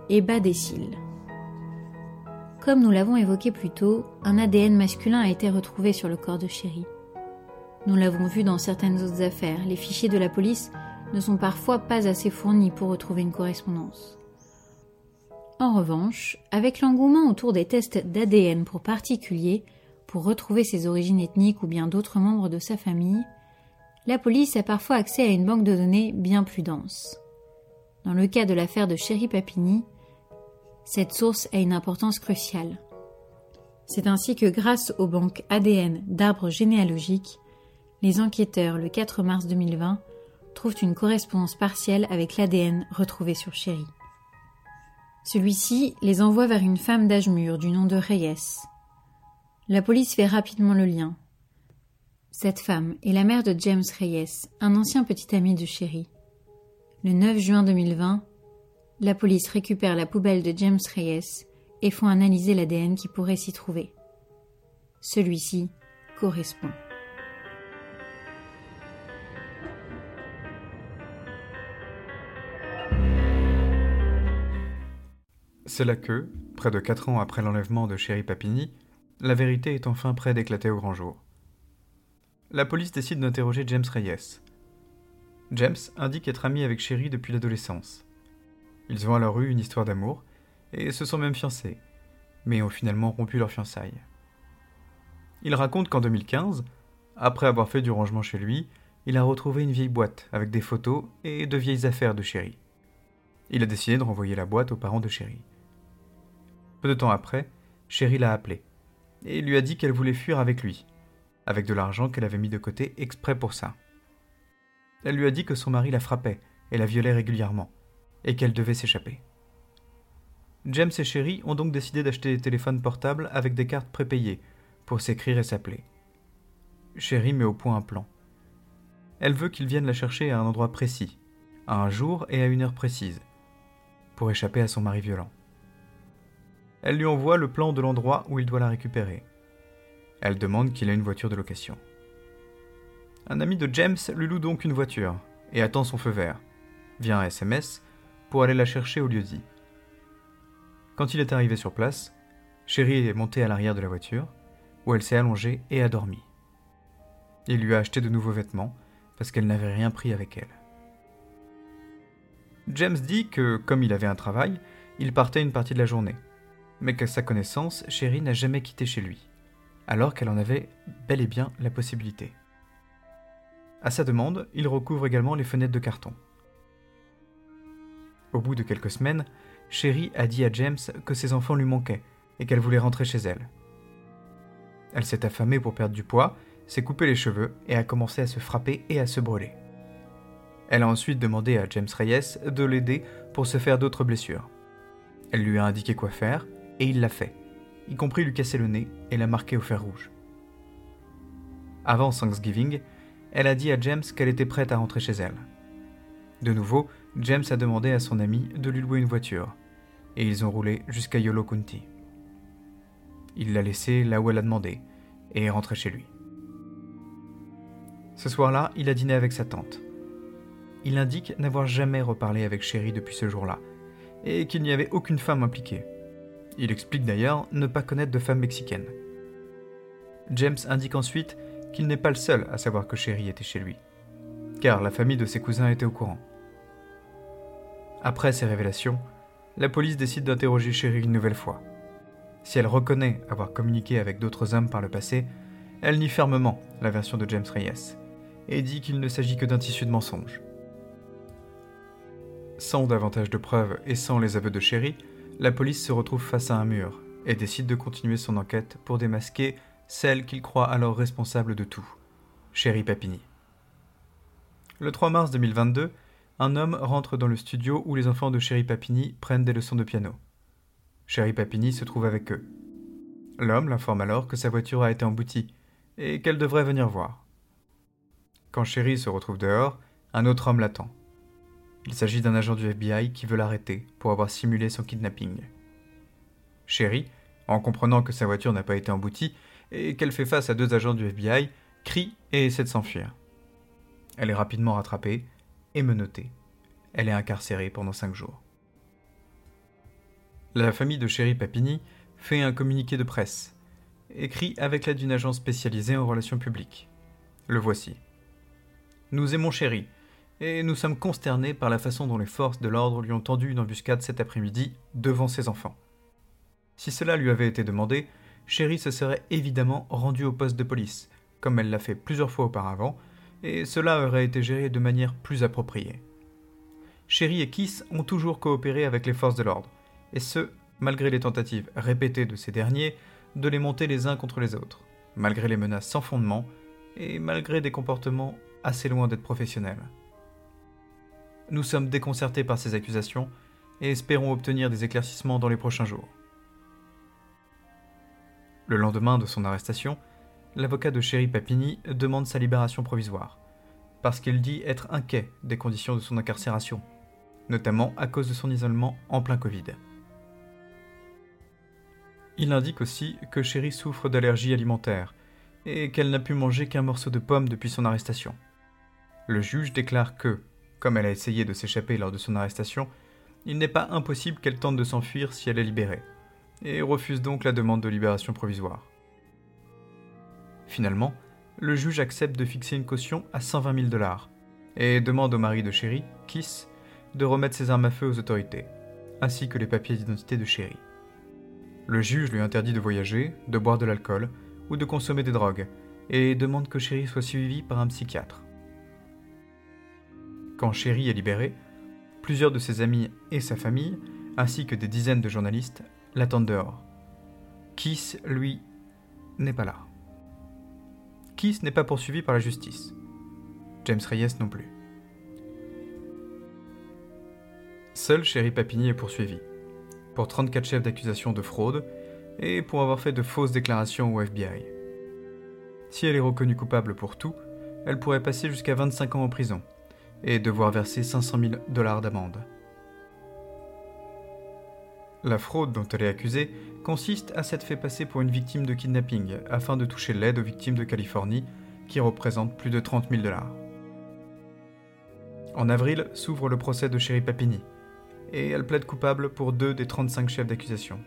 et bas des cils. Comme nous l'avons évoqué plus tôt, un ADN masculin a été retrouvé sur le corps de Chéri. Nous l'avons vu dans certaines autres affaires, les fichiers de la police ne sont parfois pas assez fournis pour retrouver une correspondance. En revanche, avec l'engouement autour des tests d'ADN pour particuliers, pour retrouver ses origines ethniques ou bien d'autres membres de sa famille, la police a parfois accès à une banque de données bien plus dense. Dans le cas de l'affaire de Chéri Papini, cette source a une importance cruciale. C'est ainsi que grâce aux banques ADN d'arbres généalogiques, les enquêteurs, le 4 mars 2020, trouvent une correspondance partielle avec l'ADN retrouvé sur Chéri. Celui-ci les envoie vers une femme d'âge mûr du nom de Reyes. La police fait rapidement le lien. Cette femme est la mère de James Reyes, un ancien petit ami de Chéri. Le 9 juin 2020, la police récupère la poubelle de James Reyes et font analyser l'ADN qui pourrait s'y trouver. Celui-ci correspond. C'est là que, près de quatre ans après l'enlèvement de Chéri Papini, la vérité est enfin près d'éclater au grand jour. La police décide d'interroger James Reyes. James indique être ami avec Chéri depuis l'adolescence. Ils ont alors eu une histoire d'amour et se sont même fiancés, mais ont finalement rompu leurs fiançailles. Il raconte qu'en 2015, après avoir fait du rangement chez lui, il a retrouvé une vieille boîte avec des photos et de vieilles affaires de Chéri. Il a décidé de renvoyer la boîte aux parents de Chéri. Peu de temps après, Chéri l'a appelé et lui a dit qu'elle voulait fuir avec lui, avec de l'argent qu'elle avait mis de côté exprès pour ça. Elle lui a dit que son mari la frappait et la violait régulièrement, et qu'elle devait s'échapper. James et Chéri ont donc décidé d'acheter des téléphones portables avec des cartes prépayées pour s'écrire et s'appeler. Chéri met au point un plan. Elle veut qu'il vienne la chercher à un endroit précis, à un jour et à une heure précise, pour échapper à son mari violent. Elle lui envoie le plan de l'endroit où il doit la récupérer. Elle demande qu'il ait une voiture de location. Un ami de James lui loue donc une voiture et attend son feu vert, via un SMS, pour aller la chercher au lieu dit. Quand il est arrivé sur place, Chérie est montée à l'arrière de la voiture, où elle s'est allongée et a dormi. Il lui a acheté de nouveaux vêtements, parce qu'elle n'avait rien pris avec elle. James dit que, comme il avait un travail, il partait une partie de la journée, mais qu'à sa connaissance, Chérie n'a jamais quitté chez lui, alors qu'elle en avait bel et bien la possibilité. À sa demande, il recouvre également les fenêtres de carton. Au bout de quelques semaines, Chérie a dit à James que ses enfants lui manquaient et qu'elle voulait rentrer chez elle. Elle s'est affamée pour perdre du poids, s'est coupé les cheveux et a commencé à se frapper et à se brûler. Elle a ensuite demandé à James Reyes de l'aider pour se faire d'autres blessures. Elle lui a indiqué quoi faire et il l'a fait, y compris lui casser le nez et la marquer au fer rouge. Avant Thanksgiving, elle a dit à James qu'elle était prête à rentrer chez elle. De nouveau, James a demandé à son ami de lui louer une voiture, et ils ont roulé jusqu'à Yolo County. Il l'a laissée là où elle a demandé, et est rentré chez lui. Ce soir-là, il a dîné avec sa tante. Il indique n'avoir jamais reparlé avec Chéri depuis ce jour-là, et qu'il n'y avait aucune femme impliquée. Il explique d'ailleurs ne pas connaître de femme mexicaine. James indique ensuite qu'il n'est pas le seul à savoir que Chéri était chez lui, car la famille de ses cousins était au courant. Après ces révélations, la police décide d'interroger Chéri une nouvelle fois. Si elle reconnaît avoir communiqué avec d'autres hommes par le passé, elle nie fermement la version de James Reyes et dit qu'il ne s'agit que d'un tissu de mensonges. Sans davantage de preuves et sans les aveux de Chéri, la police se retrouve face à un mur et décide de continuer son enquête pour démasquer celle qu'il croit alors responsable de tout, Chéri Papini. Le 3 mars 2022, un homme rentre dans le studio où les enfants de Chéri Papini prennent des leçons de piano. Chéri Papini se trouve avec eux. L'homme l'informe alors que sa voiture a été emboutie et qu'elle devrait venir voir. Quand Chéri se retrouve dehors, un autre homme l'attend. Il s'agit d'un agent du FBI qui veut l'arrêter pour avoir simulé son kidnapping. Chéri, en comprenant que sa voiture n'a pas été emboutie et qu'elle fait face à deux agents du FBI, crie et essaie de s'enfuir. Elle est rapidement rattrapée et menottée. Elle est incarcérée pendant cinq jours. La famille de Chéri Papini fait un communiqué de presse, écrit avec l'aide d'une agence spécialisée en relations publiques. Le voici. Nous aimons Chéri, et nous sommes consternés par la façon dont les forces de l'ordre lui ont tendu une embuscade cet après-midi devant ses enfants. Si cela lui avait été demandé, Chérie se serait évidemment rendue au poste de police, comme elle l'a fait plusieurs fois auparavant, et cela aurait été géré de manière plus appropriée. Chérie et Kiss ont toujours coopéré avec les forces de l'ordre, et ce, malgré les tentatives répétées de ces derniers de les monter les uns contre les autres, malgré les menaces sans fondement, et malgré des comportements assez loin d'être professionnels. Nous sommes déconcertés par ces accusations et espérons obtenir des éclaircissements dans les prochains jours. Le lendemain de son arrestation, l'avocat de Chéri Papini demande sa libération provisoire, parce qu'il dit être inquiet des conditions de son incarcération, notamment à cause de son isolement en plein Covid. Il indique aussi que Chéri souffre d'allergies alimentaires et qu'elle n'a pu manger qu'un morceau de pomme depuis son arrestation. Le juge déclare que, comme elle a essayé de s'échapper lors de son arrestation, il n'est pas impossible qu'elle tente de s'enfuir si elle est libérée, et refuse donc la demande de libération provisoire. Finalement, le juge accepte de fixer une caution à 120 000 dollars et demande au mari de Chéri, Kiss, de remettre ses armes à feu aux autorités, ainsi que les papiers d'identité de Chéri. Le juge lui interdit de voyager, de boire de l'alcool ou de consommer des drogues, et demande que Chéri soit suivi par un psychiatre. Quand Chéri est libéré, plusieurs de ses amis et sa famille, ainsi que des dizaines de journalistes, l'attendent dehors. Kiss, lui, n'est pas là. Kiss n'est pas poursuivi par la justice. James Reyes non plus. Seul Chéri Papini est poursuivi, pour 34 chefs d'accusation de fraude et pour avoir fait de fausses déclarations au FBI. Si elle est reconnue coupable pour tout, elle pourrait passer jusqu'à 25 ans en prison et devoir verser 500 000 dollars d'amende. La fraude dont elle est accusée consiste à s'être fait passer pour une victime de kidnapping afin de toucher l'aide aux victimes de Californie, qui représente plus de 30 000 dollars. En avril s'ouvre le procès de Sherry Papini, et elle plaide coupable pour deux des 35 chefs d'accusation.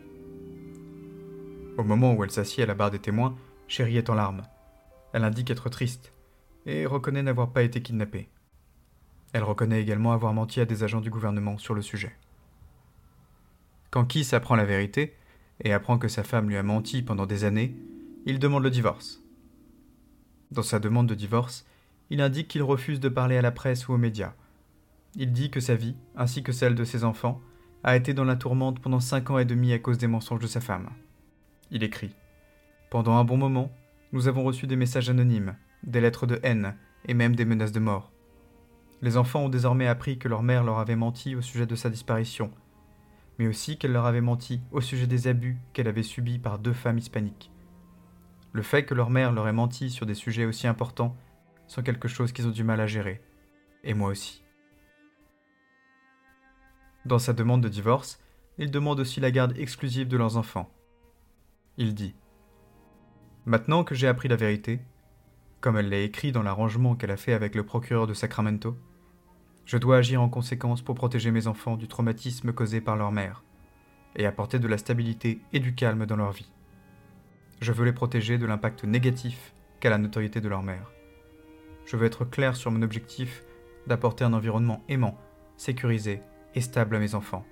Au moment où elle s'assied à la barre des témoins, Sherry est en larmes. Elle indique être triste, et reconnaît n'avoir pas été kidnappée. Elle reconnaît également avoir menti à des agents du gouvernement sur le sujet. Quand Kiss apprend la vérité, et apprend que sa femme lui a menti pendant des années, il demande le divorce. Dans sa demande de divorce, il indique qu'il refuse de parler à la presse ou aux médias. Il dit que sa vie, ainsi que celle de ses enfants, a été dans la tourmente pendant cinq ans et demi à cause des mensonges de sa femme. Il écrit Pendant un bon moment, nous avons reçu des messages anonymes, des lettres de haine et même des menaces de mort. Les enfants ont désormais appris que leur mère leur avait menti au sujet de sa disparition mais aussi qu'elle leur avait menti au sujet des abus qu'elle avait subis par deux femmes hispaniques. Le fait que leur mère leur ait menti sur des sujets aussi importants sont quelque chose qu'ils ont du mal à gérer, et moi aussi. Dans sa demande de divorce, il demande aussi la garde exclusive de leurs enfants. Il dit Maintenant que j'ai appris la vérité, comme elle l'a écrit dans l'arrangement qu'elle a fait avec le procureur de Sacramento, je dois agir en conséquence pour protéger mes enfants du traumatisme causé par leur mère et apporter de la stabilité et du calme dans leur vie. Je veux les protéger de l'impact négatif qu'a la notoriété de leur mère. Je veux être clair sur mon objectif d'apporter un environnement aimant, sécurisé et stable à mes enfants.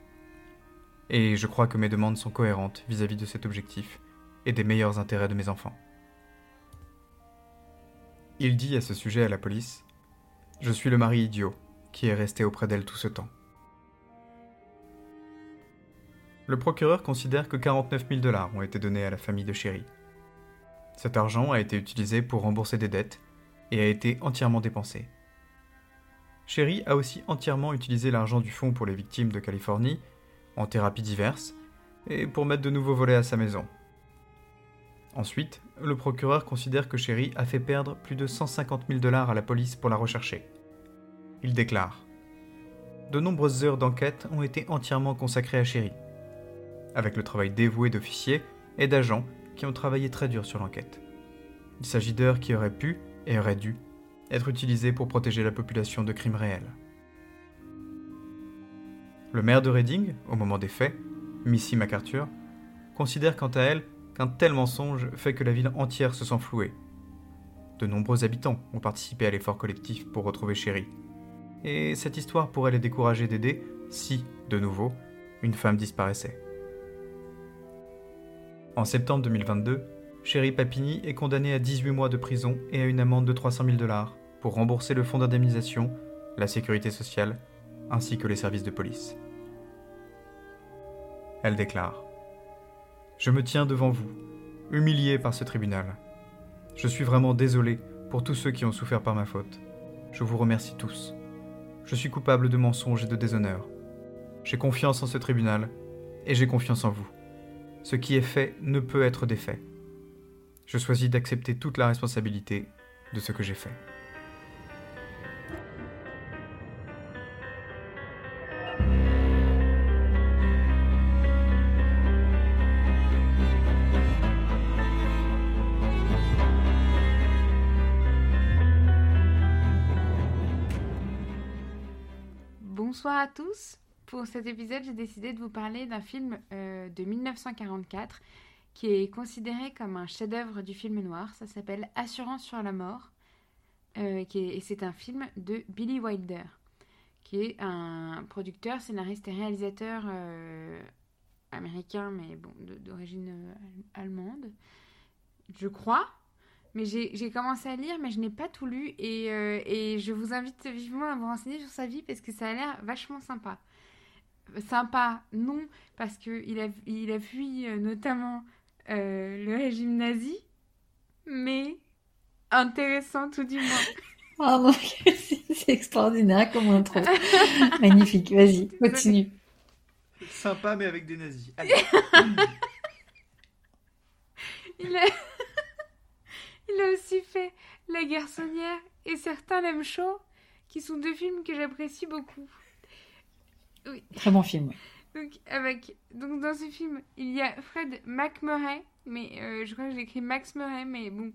Et je crois que mes demandes sont cohérentes vis-à-vis de cet objectif et des meilleurs intérêts de mes enfants. Il dit à ce sujet à la police Je suis le mari idiot qui est resté auprès d'elle tout ce temps. Le procureur considère que 49 000 dollars ont été donnés à la famille de Chéri. Cet argent a été utilisé pour rembourser des dettes et a été entièrement dépensé. Chéri a aussi entièrement utilisé l'argent du fonds pour les victimes de Californie, en thérapies diverses, et pour mettre de nouveaux volets à sa maison. Ensuite, le procureur considère que Chéri a fait perdre plus de 150 000 dollars à la police pour la rechercher il déclare De nombreuses heures d'enquête ont été entièrement consacrées à Chéri, avec le travail dévoué d'officiers et d'agents qui ont travaillé très dur sur l'enquête. Il s'agit d'heures qui auraient pu et auraient dû être utilisées pour protéger la population de crimes réels. Le maire de Reading, au moment des faits, Missy MacArthur, considère quant à elle qu'un tel mensonge fait que la ville entière se sent flouée. De nombreux habitants ont participé à l'effort collectif pour retrouver Chéri et cette histoire pourrait les décourager d'aider si, de nouveau, une femme disparaissait. En septembre 2022, Chéri Papini est condamné à 18 mois de prison et à une amende de 300 000 dollars pour rembourser le fonds d'indemnisation, la sécurité sociale, ainsi que les services de police. Elle déclare Je me tiens devant vous, humilié par ce tribunal. Je suis vraiment désolé pour tous ceux qui ont souffert par ma faute. Je vous remercie tous. Je suis coupable de mensonges et de déshonneur. J'ai confiance en ce tribunal et j'ai confiance en vous. Ce qui est fait ne peut être défait. Je choisis d'accepter toute la responsabilité de ce que j'ai fait. À tous. Pour cet épisode, j'ai décidé de vous parler d'un film euh, de 1944 qui est considéré comme un chef-d'œuvre du film noir. Ça s'appelle Assurance sur la mort. euh, qui est- et c'est un film de Billy Wilder, qui est un producteur, scénariste et réalisateur euh, américain, mais bon, d'origine allemande, je crois. Mais j'ai commencé à lire, mais je n'ai pas tout lu. Et, euh, et je vous invite vivement à vous renseigner sur sa vie parce que ça a l'air vachement sympa. Sympa, non, parce qu'il a, il a fui euh, notamment euh, le régime nazi, mais intéressant tout du moins. Oh c'est c'est extraordinaire comme intro. Magnifique, vas-y, continue. Sympa mais avec des nazis. Allez. Il a... il a aussi fait La Garçonnière et Certains l'aiment chaud, qui sont deux films que j'apprécie beaucoup. Très bon film. Donc, avec, donc dans ce film, il y a Fred McMurray, mais euh, je crois que j'ai écrit Max Murray, mais bon.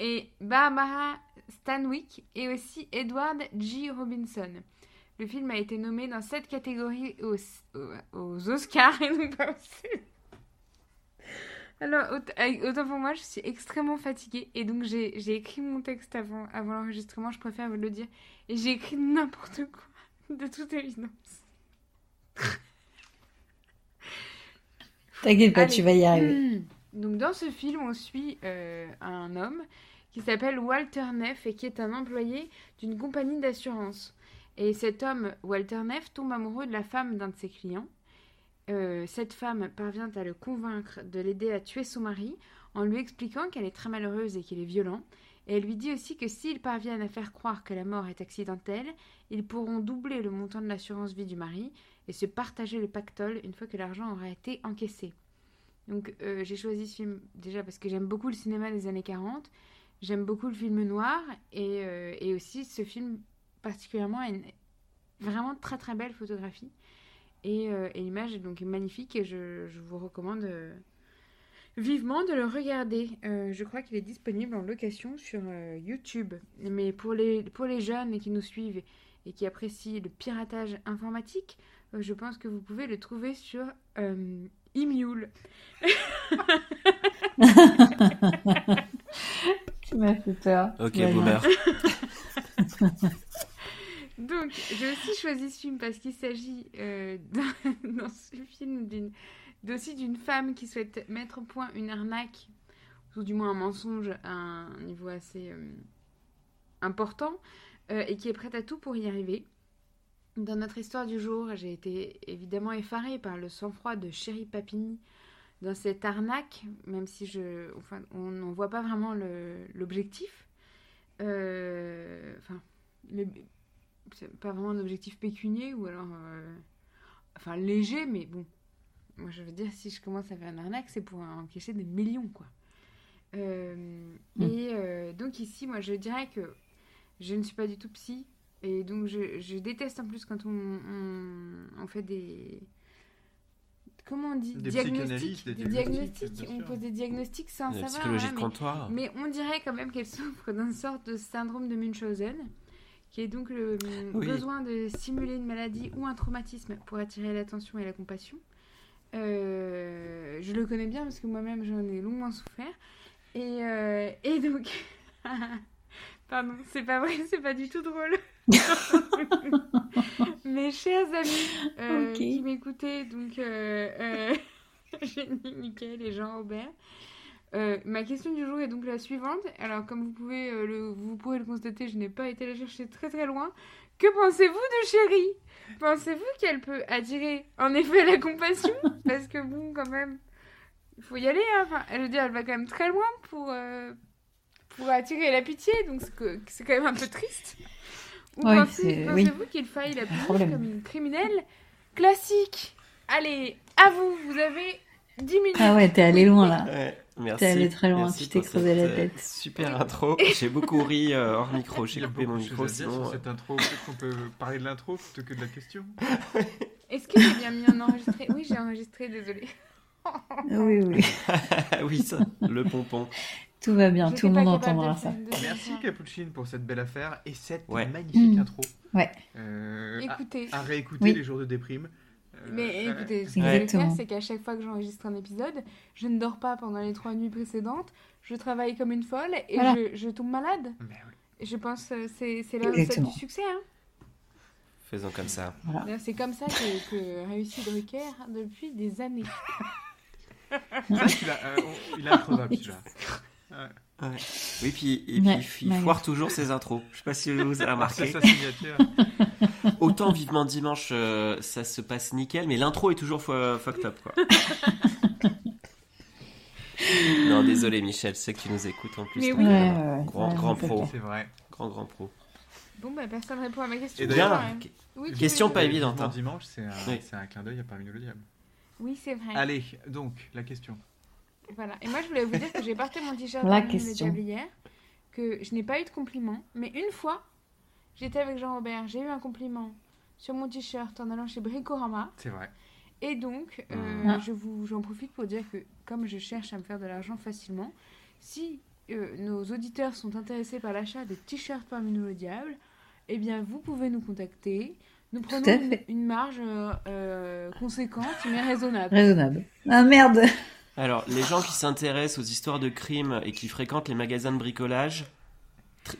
Et Barbara Stanwyck et aussi Edward G. Robinson. Le film a été nommé dans sept catégories aux, aux, aux Oscars et non pas aux- Alors, avec- autant pour moi, je suis extrêmement fatiguée et donc j'ai j'ai écrit mon texte avant, avant l'enregistrement, je préfère vous le dire. Et j'ai écrit n'importe quoi, de toute évidence. T'inquiète pas, Allez. tu vas y arriver. Donc dans ce film, on suit euh, un homme qui s'appelle Walter Neff et qui est un employé d'une compagnie d'assurance. Et cet homme, Walter Neff, tombe amoureux de la femme d'un de ses clients. Euh, cette femme parvient à le convaincre de l'aider à tuer son mari en lui expliquant qu'elle est très malheureuse et qu'il est violent. Et elle lui dit aussi que s'ils parviennent à faire croire que la mort est accidentelle, ils pourront doubler le montant de l'assurance vie du mari et se partager le pactole une fois que l'argent aura été encaissé. Donc euh, j'ai choisi ce film déjà parce que j'aime beaucoup le cinéma des années 40, j'aime beaucoup le film noir et, euh, et aussi ce film particulièrement a une vraiment très très belle photographie et, euh, et l'image est donc magnifique et je, je vous recommande euh, vivement de le regarder. Euh, je crois qu'il est disponible en location sur euh, YouTube. Mais pour les, pour les jeunes qui nous suivent et qui apprécient le piratage informatique, euh, je pense que vous pouvez le trouver sur euh, Imule. Tu m'as fait peur. Ok, boomer. Donc, j'ai aussi choisi ce film parce qu'il s'agit euh, dans ce film d'une aussi d'une femme qui souhaite mettre au point une arnaque, ou du moins un mensonge à un niveau assez euh, important, euh, et qui est prête à tout pour y arriver. Dans notre histoire du jour, j'ai été évidemment effarée par le sang-froid de Chéri Papini dans cette arnaque, même si je, enfin, on n'en voit pas vraiment l'objectif. Enfin, c'est pas vraiment un objectif pécunier ou alors euh, enfin léger mais bon moi je veux dire si je commence à faire une arnaque c'est pour encaisser des millions quoi Euh, Mm. et euh, donc ici moi je dirais que je ne suis pas du tout psy et donc je, je déteste en plus quand on, on, on fait des comment on dit Des diagnostics des des diagnostics, on pose des diagnostics sans La savoir psychologie hein, de mais- comptoir. mais on dirait quand même qu'elle souffre d'une sorte de syndrome de Munchausen, qui est donc le Oui. besoin de simuler une maladie ou un traumatisme pour attirer l'attention et la compassion. Euh, je le connais bien parce que moi-même j'en ai longuement souffert. Et, euh, et donc, Pardon, c'est pas vrai, c'est pas du tout drôle. Mes chers amis euh, qui m'écoutaient, donc Jenny, Mickaël et Jean-Robert. Euh, ma question du jour est donc la suivante. Alors, comme vous pouvez, euh, le, vous pourrez le constater, je n'ai pas été la chercher très très loin. Que pensez-vous de Chérie? Pensez-vous qu'elle peut attirer en effet la compassion? Parce que bon, quand même, il faut y aller. hein. Enfin, veux dire, elle va quand même très loin pour, euh, pour attirer la pitié, donc c'est quand même un peu triste. Ou Ouais, oui. pensez-vous qu'il faille la comme une criminelle? Classique Allez, à vous, vous avez 10 minutes. Ah ouais, t'es allé loin là. Ouais, merci. T'es allé très loin, Merci tu t'es creusé la cette, euh, tête. Super intro. J'ai beaucoup ri euh, hors micro. J'ai coupé beaucoup mon micro, à sinon. sur cette intro. Peut-être qu'on peut parler de l'intro plutôt que de la question. Est-ce que j'ai bien mis en enregistré? Oui, j'ai enregistré, désolé. Oui, oui. euh, oui, ça, le pompon. Tout va bien, tout le monde entendra ça. Merci fois. Capucine pour cette belle affaire et cette Ouais. magnifique Mm. intro. Ouais. Euh, à- Écoutez, à, réécouter Oui. les jours de déprime. Euh, mais euh, écoutez, ce que je vais faire, c'est qu'à chaque fois que j'enregistre un épisode, je ne dors pas pendant les trois nuits précédentes, je travaille comme une folle et Voilà. je, je tombe malade. mais oui. Et je pense que c'est c'est la recette du succès. Hein. Faisons comme ça. C'est comme ça que, que réussit Drucker depuis des années. C'est vrai qu'il a, euh, il celui-là. Ouais. Oui, puis, et puis Ouais, il ouais. foire toujours ses intros. Je sais pas si vous avez c'est remarqué. Autant vivement dimanche, euh, ça se passe nickel, mais l'intro est toujours fucked up, quoi. non, désolé Michel, je sais que tu nous écoutes en plus. Mais oui. Ouais, ouais, ouais, Grand- grand pro. C'est vrai. Grand, grand pro. Bon, bah personne répond à ma question. Et d'ailleurs, Ouais. Oui, question pas évidente, Vivement hein. Dimanche, c'est un, Oui. c'est un clin d'œil à parmi nous le diable. Oui, c'est vrai. Allez, donc, la question. Voilà. Et moi, je voulais vous dire que j'ai porté mon t-shirt La question. Diable hier, que je n'ai pas eu de compliment, mais une fois, j'étais avec Jean-Robert, j'ai eu un compliment sur mon t-shirt en allant chez Bricorama. C'est vrai. Et donc, euh. Ah. je vous, j'en profite pour dire que comme je cherche à me faire de l'argent facilement, si euh, nos auditeurs sont intéressés par l'achat de t-shirts parmi nous le diable, eh bien, vous pouvez nous contacter. Nous prenons une, une marge euh, conséquente mais raisonnable. Raisonnable. Ah merde Alors, les gens qui s'intéressent aux histoires de crimes et qui fréquentent les magasins de bricolage,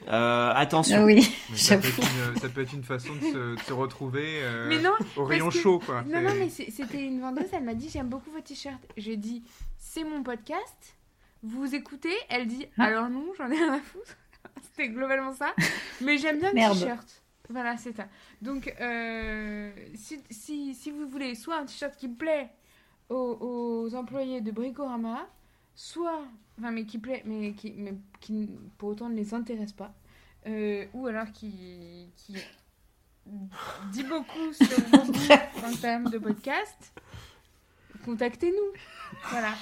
euh, attention. Ah oui, ça, peut une, ça peut être une façon de se, de se retrouver euh, Mais non, au rayon que- chaud, quoi. Non, non, mais c'était une vendeuse, elle m'a dit j'aime beaucoup vos t-shirts. J'ai dit c'est mon podcast, vous écoutez Elle dit Ah. alors non, j'en ai rien à foutre. c'était globalement ça. Mais j'aime bien le Merde. t-shirt. Voilà, c'est ça. Donc, euh, si, si, si vous voulez soit un t-shirt qui plaît aux, aux employés de Bricorama, soit, enfin, mais qui plaît, mais qui, mais qui pour autant ne les intéresse pas, euh, ou alors qui, qui dit beaucoup sur vous en termes de podcast, contactez-nous. Voilà.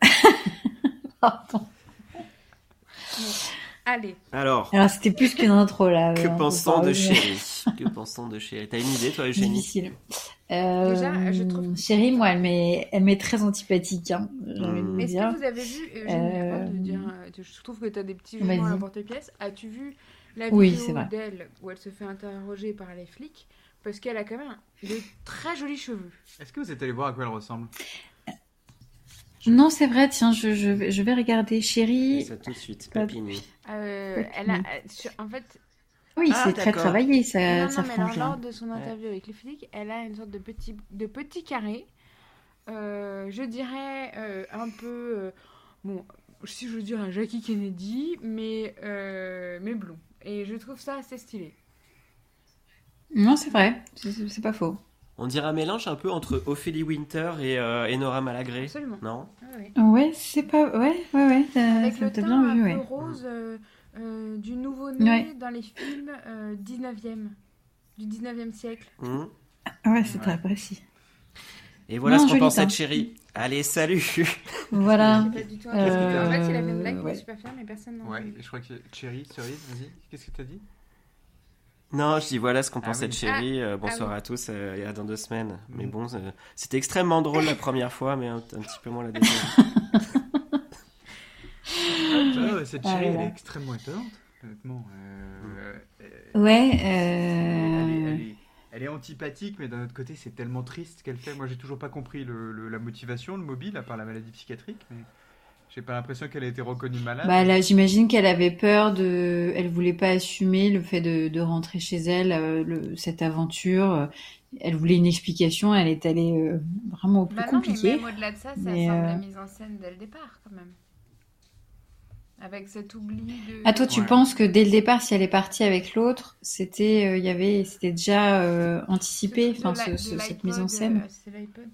Pardon. Allez. Alors, Alors c'était plus qu'une intro là. que euh, pas de revenir. Chéri Que pense-t-on de Chéri T'as une idée, toi, Eugénie? Difficile. Euh, Déjà, je trouve- Chérie, moi, elle m'est, elle m'est très antipathique. Hein, vous Est-ce que vous avez vu, euh, Euh, de dire, euh, je trouve que tu as des petits jugements à Vas-y. la porte-pièce. As-tu vu la vidéo d'elle où elle se fait interroger par les flics? Parce qu'elle a quand même de très jolis cheveux. Est-ce que vous êtes allé voir à quoi elle ressemble? Non, c'est vrai. Tiens, je, je, vais- je vais regarder Chérie. ça tout de suite. Euh, elle a, euh, sur- en fait, Oui, Ah, c'est très d'accord. travaillé, ça, non, non, ça mais alors, lors de son interview avec les flics, elle a une sorte de petit, de petit carré. euh, je dirais euh, un peu, euh, bon, si je veux dire un Jackie Kennedy, mais, euh, mais blond. Et je trouve ça assez stylé. Non, c'est vrai. C'est c'est pas faux. On dirait un mélange un peu entre Ophélie Winter et, euh, et Nora Malagré. Absolument. Non? Ah ouais. Ouais, c'est pas. Ouais, ouais, ouais. T'as Avec le t'as teint bien un vu, peu ouais. rose euh, euh, du nouveau-né Ouais. dans les films euh, 19e, du 19e siècle. Hmm Ouais, c'est Ouais. très précis. Et voilà Non, ce qu'on pensait de Chéri. Allez, salut Voilà. C'est pas du tout Euh. En fait, il avait une blague, suis pas fière, mais personne n'en Ouais, je crois que Cherry, cerise, vas-y, qu'est-ce que t'as dit? Non, je dis voilà ce qu'on Ah pensait oui. de Chéri. euh, Ah, bonsoir ah oui. à tous, euh, et à dans deux semaines. Mais Mhm. bon, euh, c'était extrêmement drôle la première fois, mais un, un petit peu moins la deuxième. Ouais, Cette Cherry, là elle est extrêmement étonnante, honnêtement. Euh, euh, Ouais, elle, est, euh... elle est- elle est antipathique, mais d'un autre côté, c'est tellement triste ce qu'elle fait. Moi, j'ai toujours pas compris le, le- la motivation, le mobile, à part la maladie psychiatrique. Mais... J'ai pas l'impression qu'elle a été reconnue malade. Bah là, j'imagine qu'elle avait peur de, elle voulait pas assumer le fait de, de rentrer chez elle, euh, le- cette aventure. Elle voulait une explication. Elle est allée euh, vraiment au plus Bah non, mais compliqué. même au-delà de ça, ça Mais, semble euh, la mise en scène dès le départ, quand même. Avec cet oubli de. Ah toi, tu Ouais. penses que dès le départ, si elle est partie avec l'autre, c'était, euh, il y avait, c'était déjà euh, anticipé, enfin, ce- cette mise en l'iPod, scène? euh.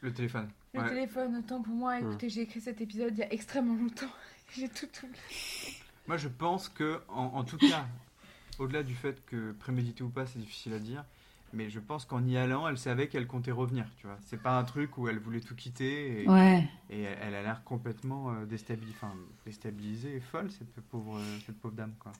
Le téléphone. Le Ouais. téléphone, autant pour moi, écoutez, j'ai écrit cet épisode il y a extrêmement longtemps. j'ai tout oublié. Moi, je pense que, en, en tout cas, au-delà du fait que prémédité ou pas, c'est difficile à dire, mais je pense qu'en y allant, elle savait qu'elle comptait revenir, tu vois. C'est pas un truc où elle voulait tout quitter et, Ouais. et elle, elle a l'air complètement euh, déstabilisée, enfin, déstabilisée et folle, cette pauvre, euh, cette pauvre dame, quoi.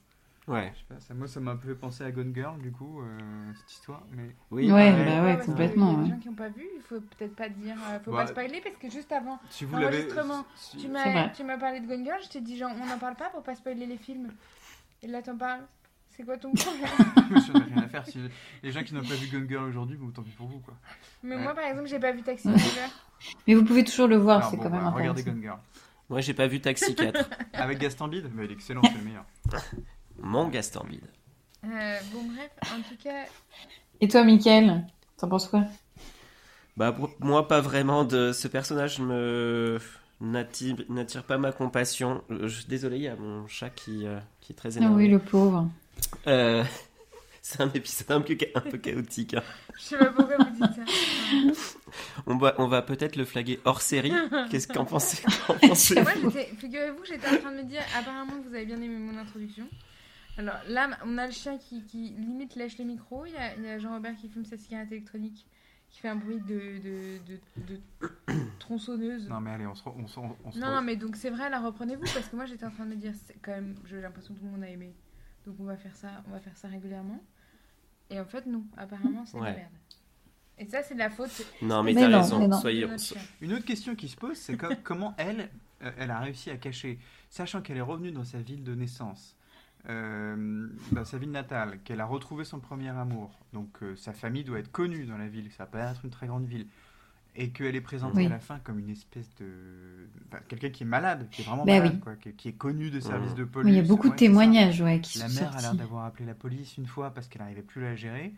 Ouais. Je sais pas, ça, moi, ça m'a un peu fait penser à Gone Girl, du coup, euh, cette histoire, mais... Oui, Ouais, bah ouais, complètement, Il y a des ouais. gens qui n'ont pas vu, il faut peut-être pas dire. faut Bah, pas spoiler parce que juste avant, Si vous l'avez... Enregistrement. si- tu m'as vrai. tu m'as parlé de Gone Girl, je t'ai dit genre on n'en parle pas pour pas spoiler les films. Et là t'en parles. C'est quoi ton problème n'a rien à faire. Si les gens qui n'ont pas vu Gone Girl aujourd'hui, bon, tant pis pour vous, quoi. Mais Ouais. moi par exemple j'ai pas vu Taxi Driver. Mais vous pouvez toujours le voir, c'est bon, quand même bah, regardez intéressant. Gone Girl. Moi, j'ai pas vu Taxi 4. Avec Gaston Bide? Mais il est excellent, c'est le meilleur. Mon Gaston Bide. Euh, bon bref, en tout cas, Et toi, Mickaël, t'en penses quoi? Bah, pour moi, pas vraiment. De ce personnage me n'attire n'attire pas ma compassion. Euh, je- Désolé, il y a mon chat qui, euh, qui est très Ah énervé. oui, le pauvre. Euh, c'est un épisode un peu, un peu chaotique. hein. je sais pas pourquoi vous dites ça. On va, on va peut-être le flaguer hors série. Qu'est-ce qu'en pensez, qu'en pensez Moi j'étais, figurez-vous, j'étais en train de me dire apparemment vous avez bien aimé mon introduction. Alors là, on a le chien qui, qui limite lèche le micro. Il y a, Jean-Robert qui fume sa cigarette électronique, qui fait un bruit de, de, de, de tronçonneuse. Non, mais allez, on se, on se, on se Non, non, mais donc c'est vrai, là, reprenez-vous, parce que moi j'étais en train de me dire, quand même, j'ai l'impression que tout le monde a aimé. Donc on va faire ça, on va faire ça régulièrement. Et en fait, non, apparemment, c'est de la Ouais. merde. Et ça, c'est de la faute Non, mais, Mais t'as non, raison. mais non. Soyez. Une autre question qui se pose, c'est co- comment elle, euh, elle a réussi à cacher, sachant qu'elle est revenue dans sa ville de naissance, euh, dans sa ville natale, qu'elle a retrouvé son premier amour, donc euh, sa famille doit être connue dans la ville, ça va pas être une très grande ville, et qu'elle est présentée Oui. à la fin comme une espèce de... enfin, quelqu'un qui est malade, qui est vraiment Bah malade, oui. quoi, qui, qui est connu de services de Oui, police. il y a beaucoup de ouais, témoignages ouais, qui La sont mère a l'air d'avoir appelé la police une fois parce qu'elle n'arrivait plus à la gérer.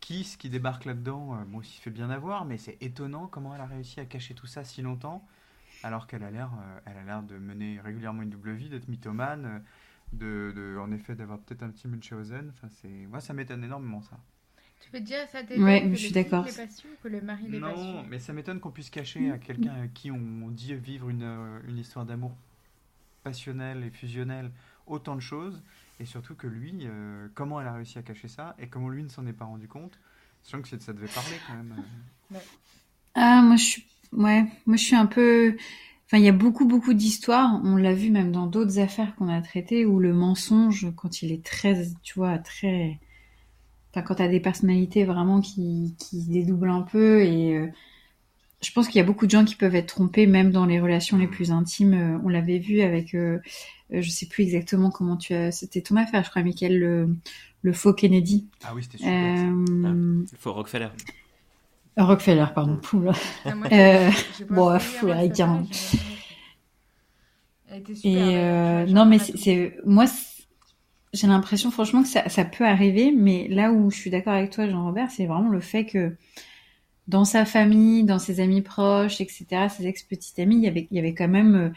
Qui, ce qui débarque là-dedans, euh, bon, il se fait bien avoir, mais c'est étonnant comment elle a réussi à cacher tout ça si longtemps, alors qu'elle a l'air, euh, elle a l'air de mener régulièrement une double vie, d'être mythomane, euh, de, de- en effet, d'avoir peut-être un petit Munchausen. Enfin, c'est, moi, ça m'étonne énormément ça. Tu peux te dire, ça t'étonne Ouais, que je suis d'accord. que le mari pas Non, mais ça m'étonne qu'on puisse cacher à quelqu'un à qui on dit vivre une, euh, une histoire d'amour passionnelle et fusionnelle autant de choses, et surtout que lui, euh, comment elle a réussi à cacher ça, et comment lui ne s'en est pas rendu compte, sachant que ça devait parler quand même. euh. Ah, moi je suis, ouais, moi je suis un peu. Enfin, il y a beaucoup, beaucoup d'histoires. On l'a vu même dans d'autres affaires qu'on a traitées où le mensonge, quand il est très, tu vois, très. Enfin, quand t'as des personnalités vraiment qui, qui se dédoublent un peu et. euh, je pense qu'il y a beaucoup de gens qui peuvent être trompés, même dans les relations les plus intimes. Euh, On l'avait vu avec, euh, euh, je sais plus exactement comment tu as, c'était ton affaire, je crois, Michael, le, le faux Kennedy. Ah oui, c'était super. ça. Euh, Il faut Rockefeller. Rockefeller, pardon. Poula. Ah, moi, Euh, bon. Elle était super. Et euh, non, mais c'est, moi, c'est- j'ai l'impression franchement que ça, ça peut arriver, mais là où je suis d'accord avec toi, Jean-Robert, c'est vraiment le fait que dans sa famille, dans ses amis proches, etc., ses ex-petites amies, il y avait, il y avait quand même. euh,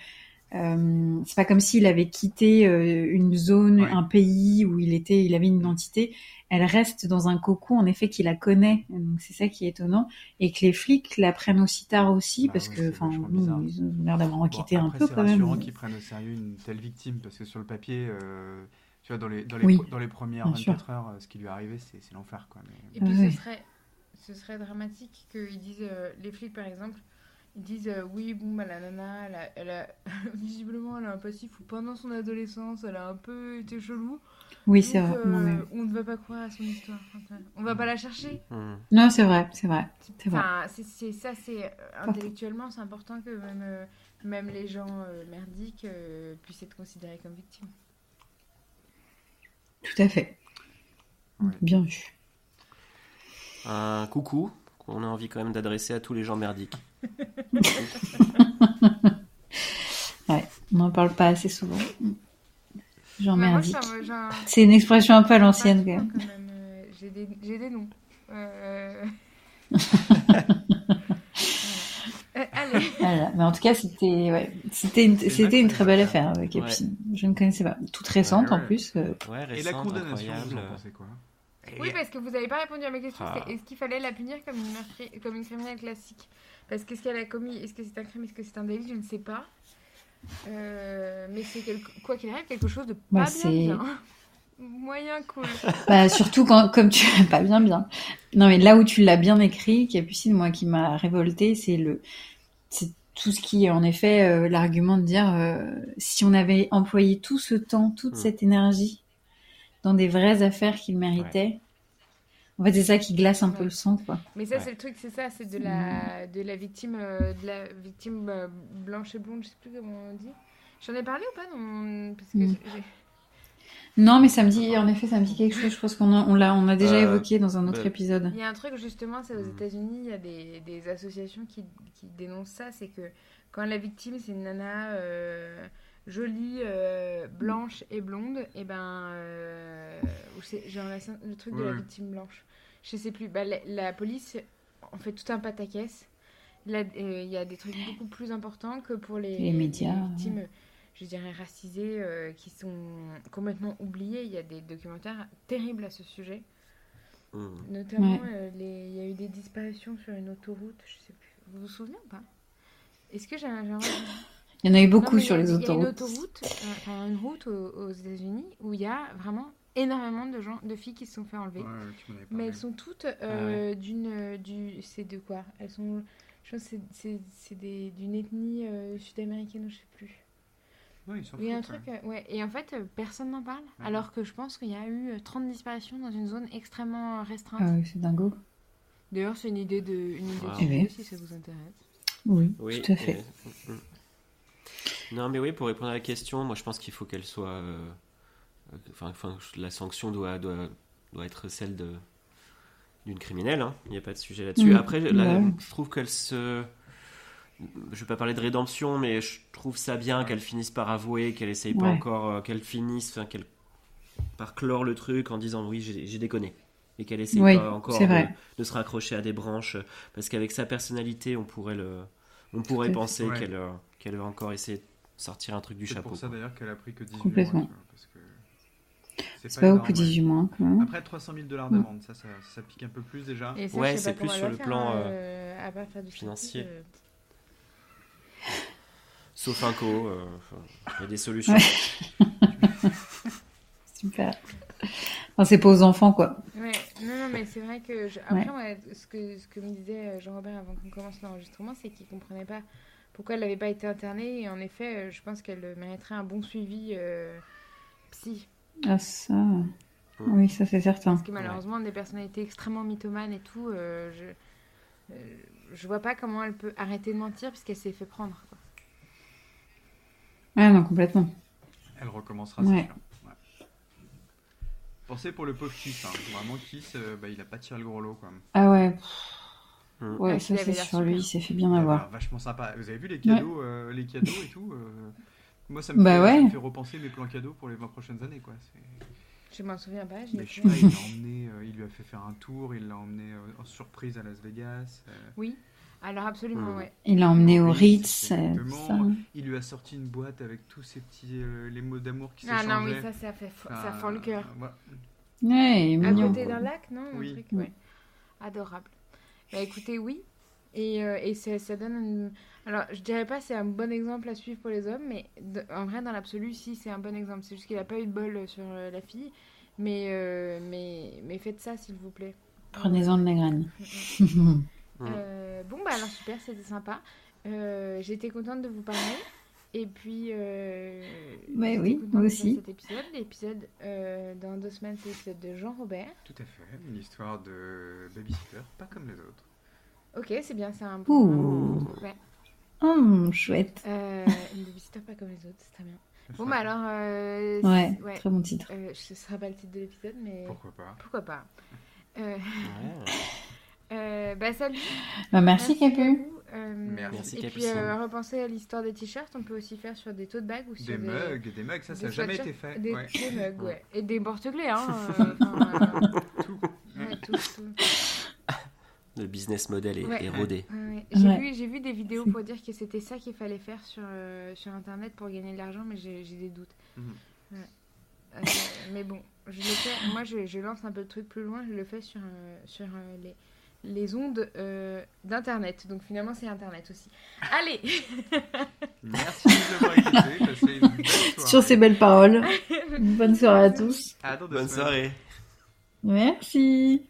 euh, c'est pas comme s'il avait quitté euh, une zone, Ouais. un pays où il était, il avait une identité. Elle reste dans un cocon, en effet, qui la connaît. Donc c'est ça qui est étonnant, et que les flics la prennent aussi tard aussi, Bah parce ouais, que, c'est enfin, nous, ils ont l'air d'avoir Bon, enquêté un après, peu c'est quand même. rassurant qu'ils prennent au sérieux une telle victime, parce que sur le papier, euh, tu vois, dans les, dans les, Oui, dans les premières bien sûr. 24 heures, euh, ce qui lui est arrivé, c'est l'enfer, quoi. Mais... Et puis Ouais. ce, serait, ce serait dramatique qu'ils disent, euh, les flics par exemple, ils disent euh, oui, bon, bah, la nana, elle a, elle a- visiblement, elle a un passif où pendant son adolescence, elle a un peu été chelou. Oui, c'est vrai. euh, Non, mais- On ne va pas croire à son histoire. On va pas la chercher. Hmm. Non, c'est vrai, c'est vrai. C'est. Enfin, ça, c'est intellectuellement, c'est important que même, euh, même les gens euh, merdiques euh, puissent être considérés comme victimes. Tout à fait. Ouais. Bien vu. Un coucou qu'on a envie quand même d'adresser à tous les gens merdiques. Ouais. On n'en parle pas assez souvent. Merdique. j'ai un- C'est une expression un peu à l'ancienne quand même. même, euh, J'ai des, j'ai des noms. Euh... Voilà. Mais en tout cas, c'était ouais, c'était une, c'était une très belle affaire avec Ouais. Epstein. Je ne connaissais pas. Toute récente Ouais, en plus. euh, Et la condamnation, vous en pensez quoi? Oui, parce que vous n'avez pas répondu à ma question. Ah. C'est est-ce qu'il fallait la punir comme une, meurtri- comme une criminelle classique? Parce qu'est-ce qu'elle a commis Est-ce que c'est un crime Est-ce que c'est un délit Je ne sais pas. Euh, mais c'est quelque- quoi qu'il arrive quelque chose de Bah, pas bien bien. Moyen cool. Bah, surtout quand, comme tu pas bien bien. Non, mais là où tu l'as bien écrit, Capucine, moi, qui m'a révolté, c'est le, c'est tout ce qui est en effet euh, l'argument de dire euh, si on avait employé tout ce temps, toute Mm. cette énergie dans des vraies affaires qu'il méritait. En fait, c'est ça qui glace un peu le sang, quoi. Mais ça, Ouais. c'est le truc, c'est ça, c'est de la, de la victime, euh, de la victime euh, blanche et blonde, je sais plus comment on dit. J'en ai parlé ou pas. Parce que. J'ai- Non, mais ça me dit, en effet, ça me dit quelque chose. Je pense qu'on a- on l'a, on a déjà Euh, évoqué dans un autre bah, épisode. Il y a un truc justement, c'est aux Mhm. États-Unis, il y a des, des associations qui, qui dénoncent ça, c'est que quand la victime c'est une nana euh, jolie, euh, blanche et blonde, et ben, euh, ou c'est genre la- le truc de la Ouais. victime blanche, je sais plus. Bah, la, la police en fait tout un pataquès. Là, euh, il y a des trucs beaucoup plus importants que pour les, Les médias, les victimes, je dirais racisées, euh, qui sont complètement oubliées. Il y a des documentaires terribles à ce sujet. Hmm. Notamment, Ouais. euh, les- il y a eu des disparitions sur une autoroute, je sais plus. Vous vous souvenez ou pas? Est-ce que j'ai un. Il y en a eu beaucoup sur les Il y a une autoroutes. autoroute, euh, enfin une route aux, aux États-Unis où il y a vraiment énormément de gens, de filles qui se sont fait enlever. Ouais, Mais elles sont toutes euh, d'une, du, c'est de quoi? Elles sont, je pense, que c'est, c'est, c'est des, d'une ethnie euh, sud-américaine je sais plus. Ouais, ils s'en Il y a un foutent, truc, euh, ouais. Et en fait, euh, personne n'en parle. Ouais. Alors que je pense qu'il y a eu euh, 30 disparitions dans une zone extrêmement euh, restreinte. Ah oui, c'est dingo. D'ailleurs, c'est une idée de, une idée de Wow. Eh ben. si ça vous intéresse. Oui, Oui, tout à fait. et- Mm, mm. Non, mais oui, pour répondre à la question, moi je pense qu'il faut qu'elle soit. euh, euh, Enfin, enfin, la sanction doit, doit, doit être celle de d'une criminelle. hein. Il n'y a pas de sujet là-dessus. Mm, Après, la- ouais. je trouve qu'elle se. Je vais pas parler de rédemption, mais je trouve ça bien qu'elle finisse par avouer, qu'elle essaye pas Ouais. encore, euh, qu'elle finisse, enfin, qu'elle par clore le truc en disant oui, j'ai déconné. Et qu'elle essaye Oui, pas encore c'est de, se raccrocher à des branches. Parce qu'avec sa personnalité, on pourrait le. On pourrait penser Ouais. qu'elle euh, qu'elle va encore essayer de sortir un truc du C'est chapeau. pour ça d'ailleurs qu'elle a pris que 18 Complètement. mois. C'est pas beaucoup ouais. 18 mois, quand même. Après 300 000 dollars d'amende, ça, ça, ça pique un peu plus déjà. Et ça, Ouais, c'est plus sur le plan, faire, euh, à part faire du financier. euh, Sauf un co, euh, il y a des solutions. Ouais. Super. Enfin, c'est pas aux enfants, quoi. Ouais, non, non, mais c'est vrai que. je- Après, ouais, ce, que, ce que me disait euh, Jean-Robert avant qu'on commence l'enregistrement, c'est qu'il comprenait pas pourquoi elle n'avait pas été internée. Et en effet, euh, je pense qu'elle mériterait un bon suivi euh, psy. Ah, ça. Oui, ça, c'est certain. Parce que malheureusement, des personnalités extrêmement mythomanes et tout, euh, je, je vois pas comment elle peut arrêter de mentir puisqu'elle s'est fait prendre. quoi. Ah, non, complètement. Elle recommencera, Ouais. c'est sûr. Ouais. Pensez pour le pauvre Kiss. Hein. Vraiment, Kiss, euh, bah, il a pas tiré le gros lot même. Ah ouais, Mm. ouais, Ouais, ça c'est sur lui, il s'est fait bien avoir. vachement sympa. Vous avez vu les cadeaux, euh, les cadeaux et tout euh, Moi, ça me, Bah fait, ouais. ça me fait repenser mes plans cadeaux pour les 20 prochaines années. Quoi. C'est- Je m'en souviens pas. j'y Mais étais. je sais pas, il l'a emmené, euh, il lui a fait faire un tour, il l'a emmené euh, en surprise à Las Vegas. euh, Oui, alors absolument, ouais. Il l'a emmené au Ritz, euh, ça. il lui a sorti une boîte avec tous ces petits euh, les mots d'amour qui Ah non, oui, ça, ça, fait, fo- ça fend le cœur. voilà. Ouais, il est À mignon. côté d'un lac, non Un Oui. truc, ouais. Adorable. Bah écoutez, oui. Et, euh, et ça, ça donne une... Alors, je dirais pas c'est un bon exemple à suivre pour les hommes, mais de- en vrai, dans l'absolu, si, c'est un bon exemple. C'est juste qu'il a pas eu de bol euh, sur euh, la fille. Mais, euh, mais, mais faites ça, s'il vous plaît. Prenez-en de la graine. Mm. Euh, bon, bah alors super, c'était sympa. Euh, J'étais contente de vous parler. Et puis, euh, Ouais, j'étais oui, moi aussi. Cet épisode, l'épisode euh, dans deux semaines, c'est l'épisode de Jean-Robert. Tout à fait, une histoire de babysitter, pas comme les autres. Ok, c'est bien, c'est un Ouh. bon. Ouais. Hum, chouette. Euh, une babysitter pas comme les autres, c'est très bien. Bon, bah alors. euh, Ouais, ouais. très bon titre. Euh, ce sera pas le titre de l'épisode, mais Pourquoi pas pourquoi pas. Euh, Ouais. euh, bah salut. Bah, merci, à Capu. Euh, Merci. Et Merci, puis euh, repenser à l'histoire des t-shirts, on peut aussi faire sur des tote bags ou sur Des mugs, des mugs, ça, des ça n'a jamais été fait. Des, ouais. des mugs, ouais. Et des porte-clés, hein. euh, enfin, euh, Tout. ouais, tout, tout. Le business model est, Ouais. est rodé. Ouais, ouais. J'ai Ouais. vu, des vidéos pour dire que c'était ça qu'il fallait faire sur, euh, sur Internet pour gagner de l'argent, mais j'ai des doutes. Mhm. Ouais. Euh, mais bon, je le fais, moi je, je lance un peu le truc plus loin, je le fais sur, euh, sur euh, les, les ondes euh, d'Internet. Donc finalement c'est Internet aussi. Allez Merci de m'avoir écouté. Passez une belle soirée. Sur ces belles paroles, bonne soirée à tous. À Bonne soirée. Merci.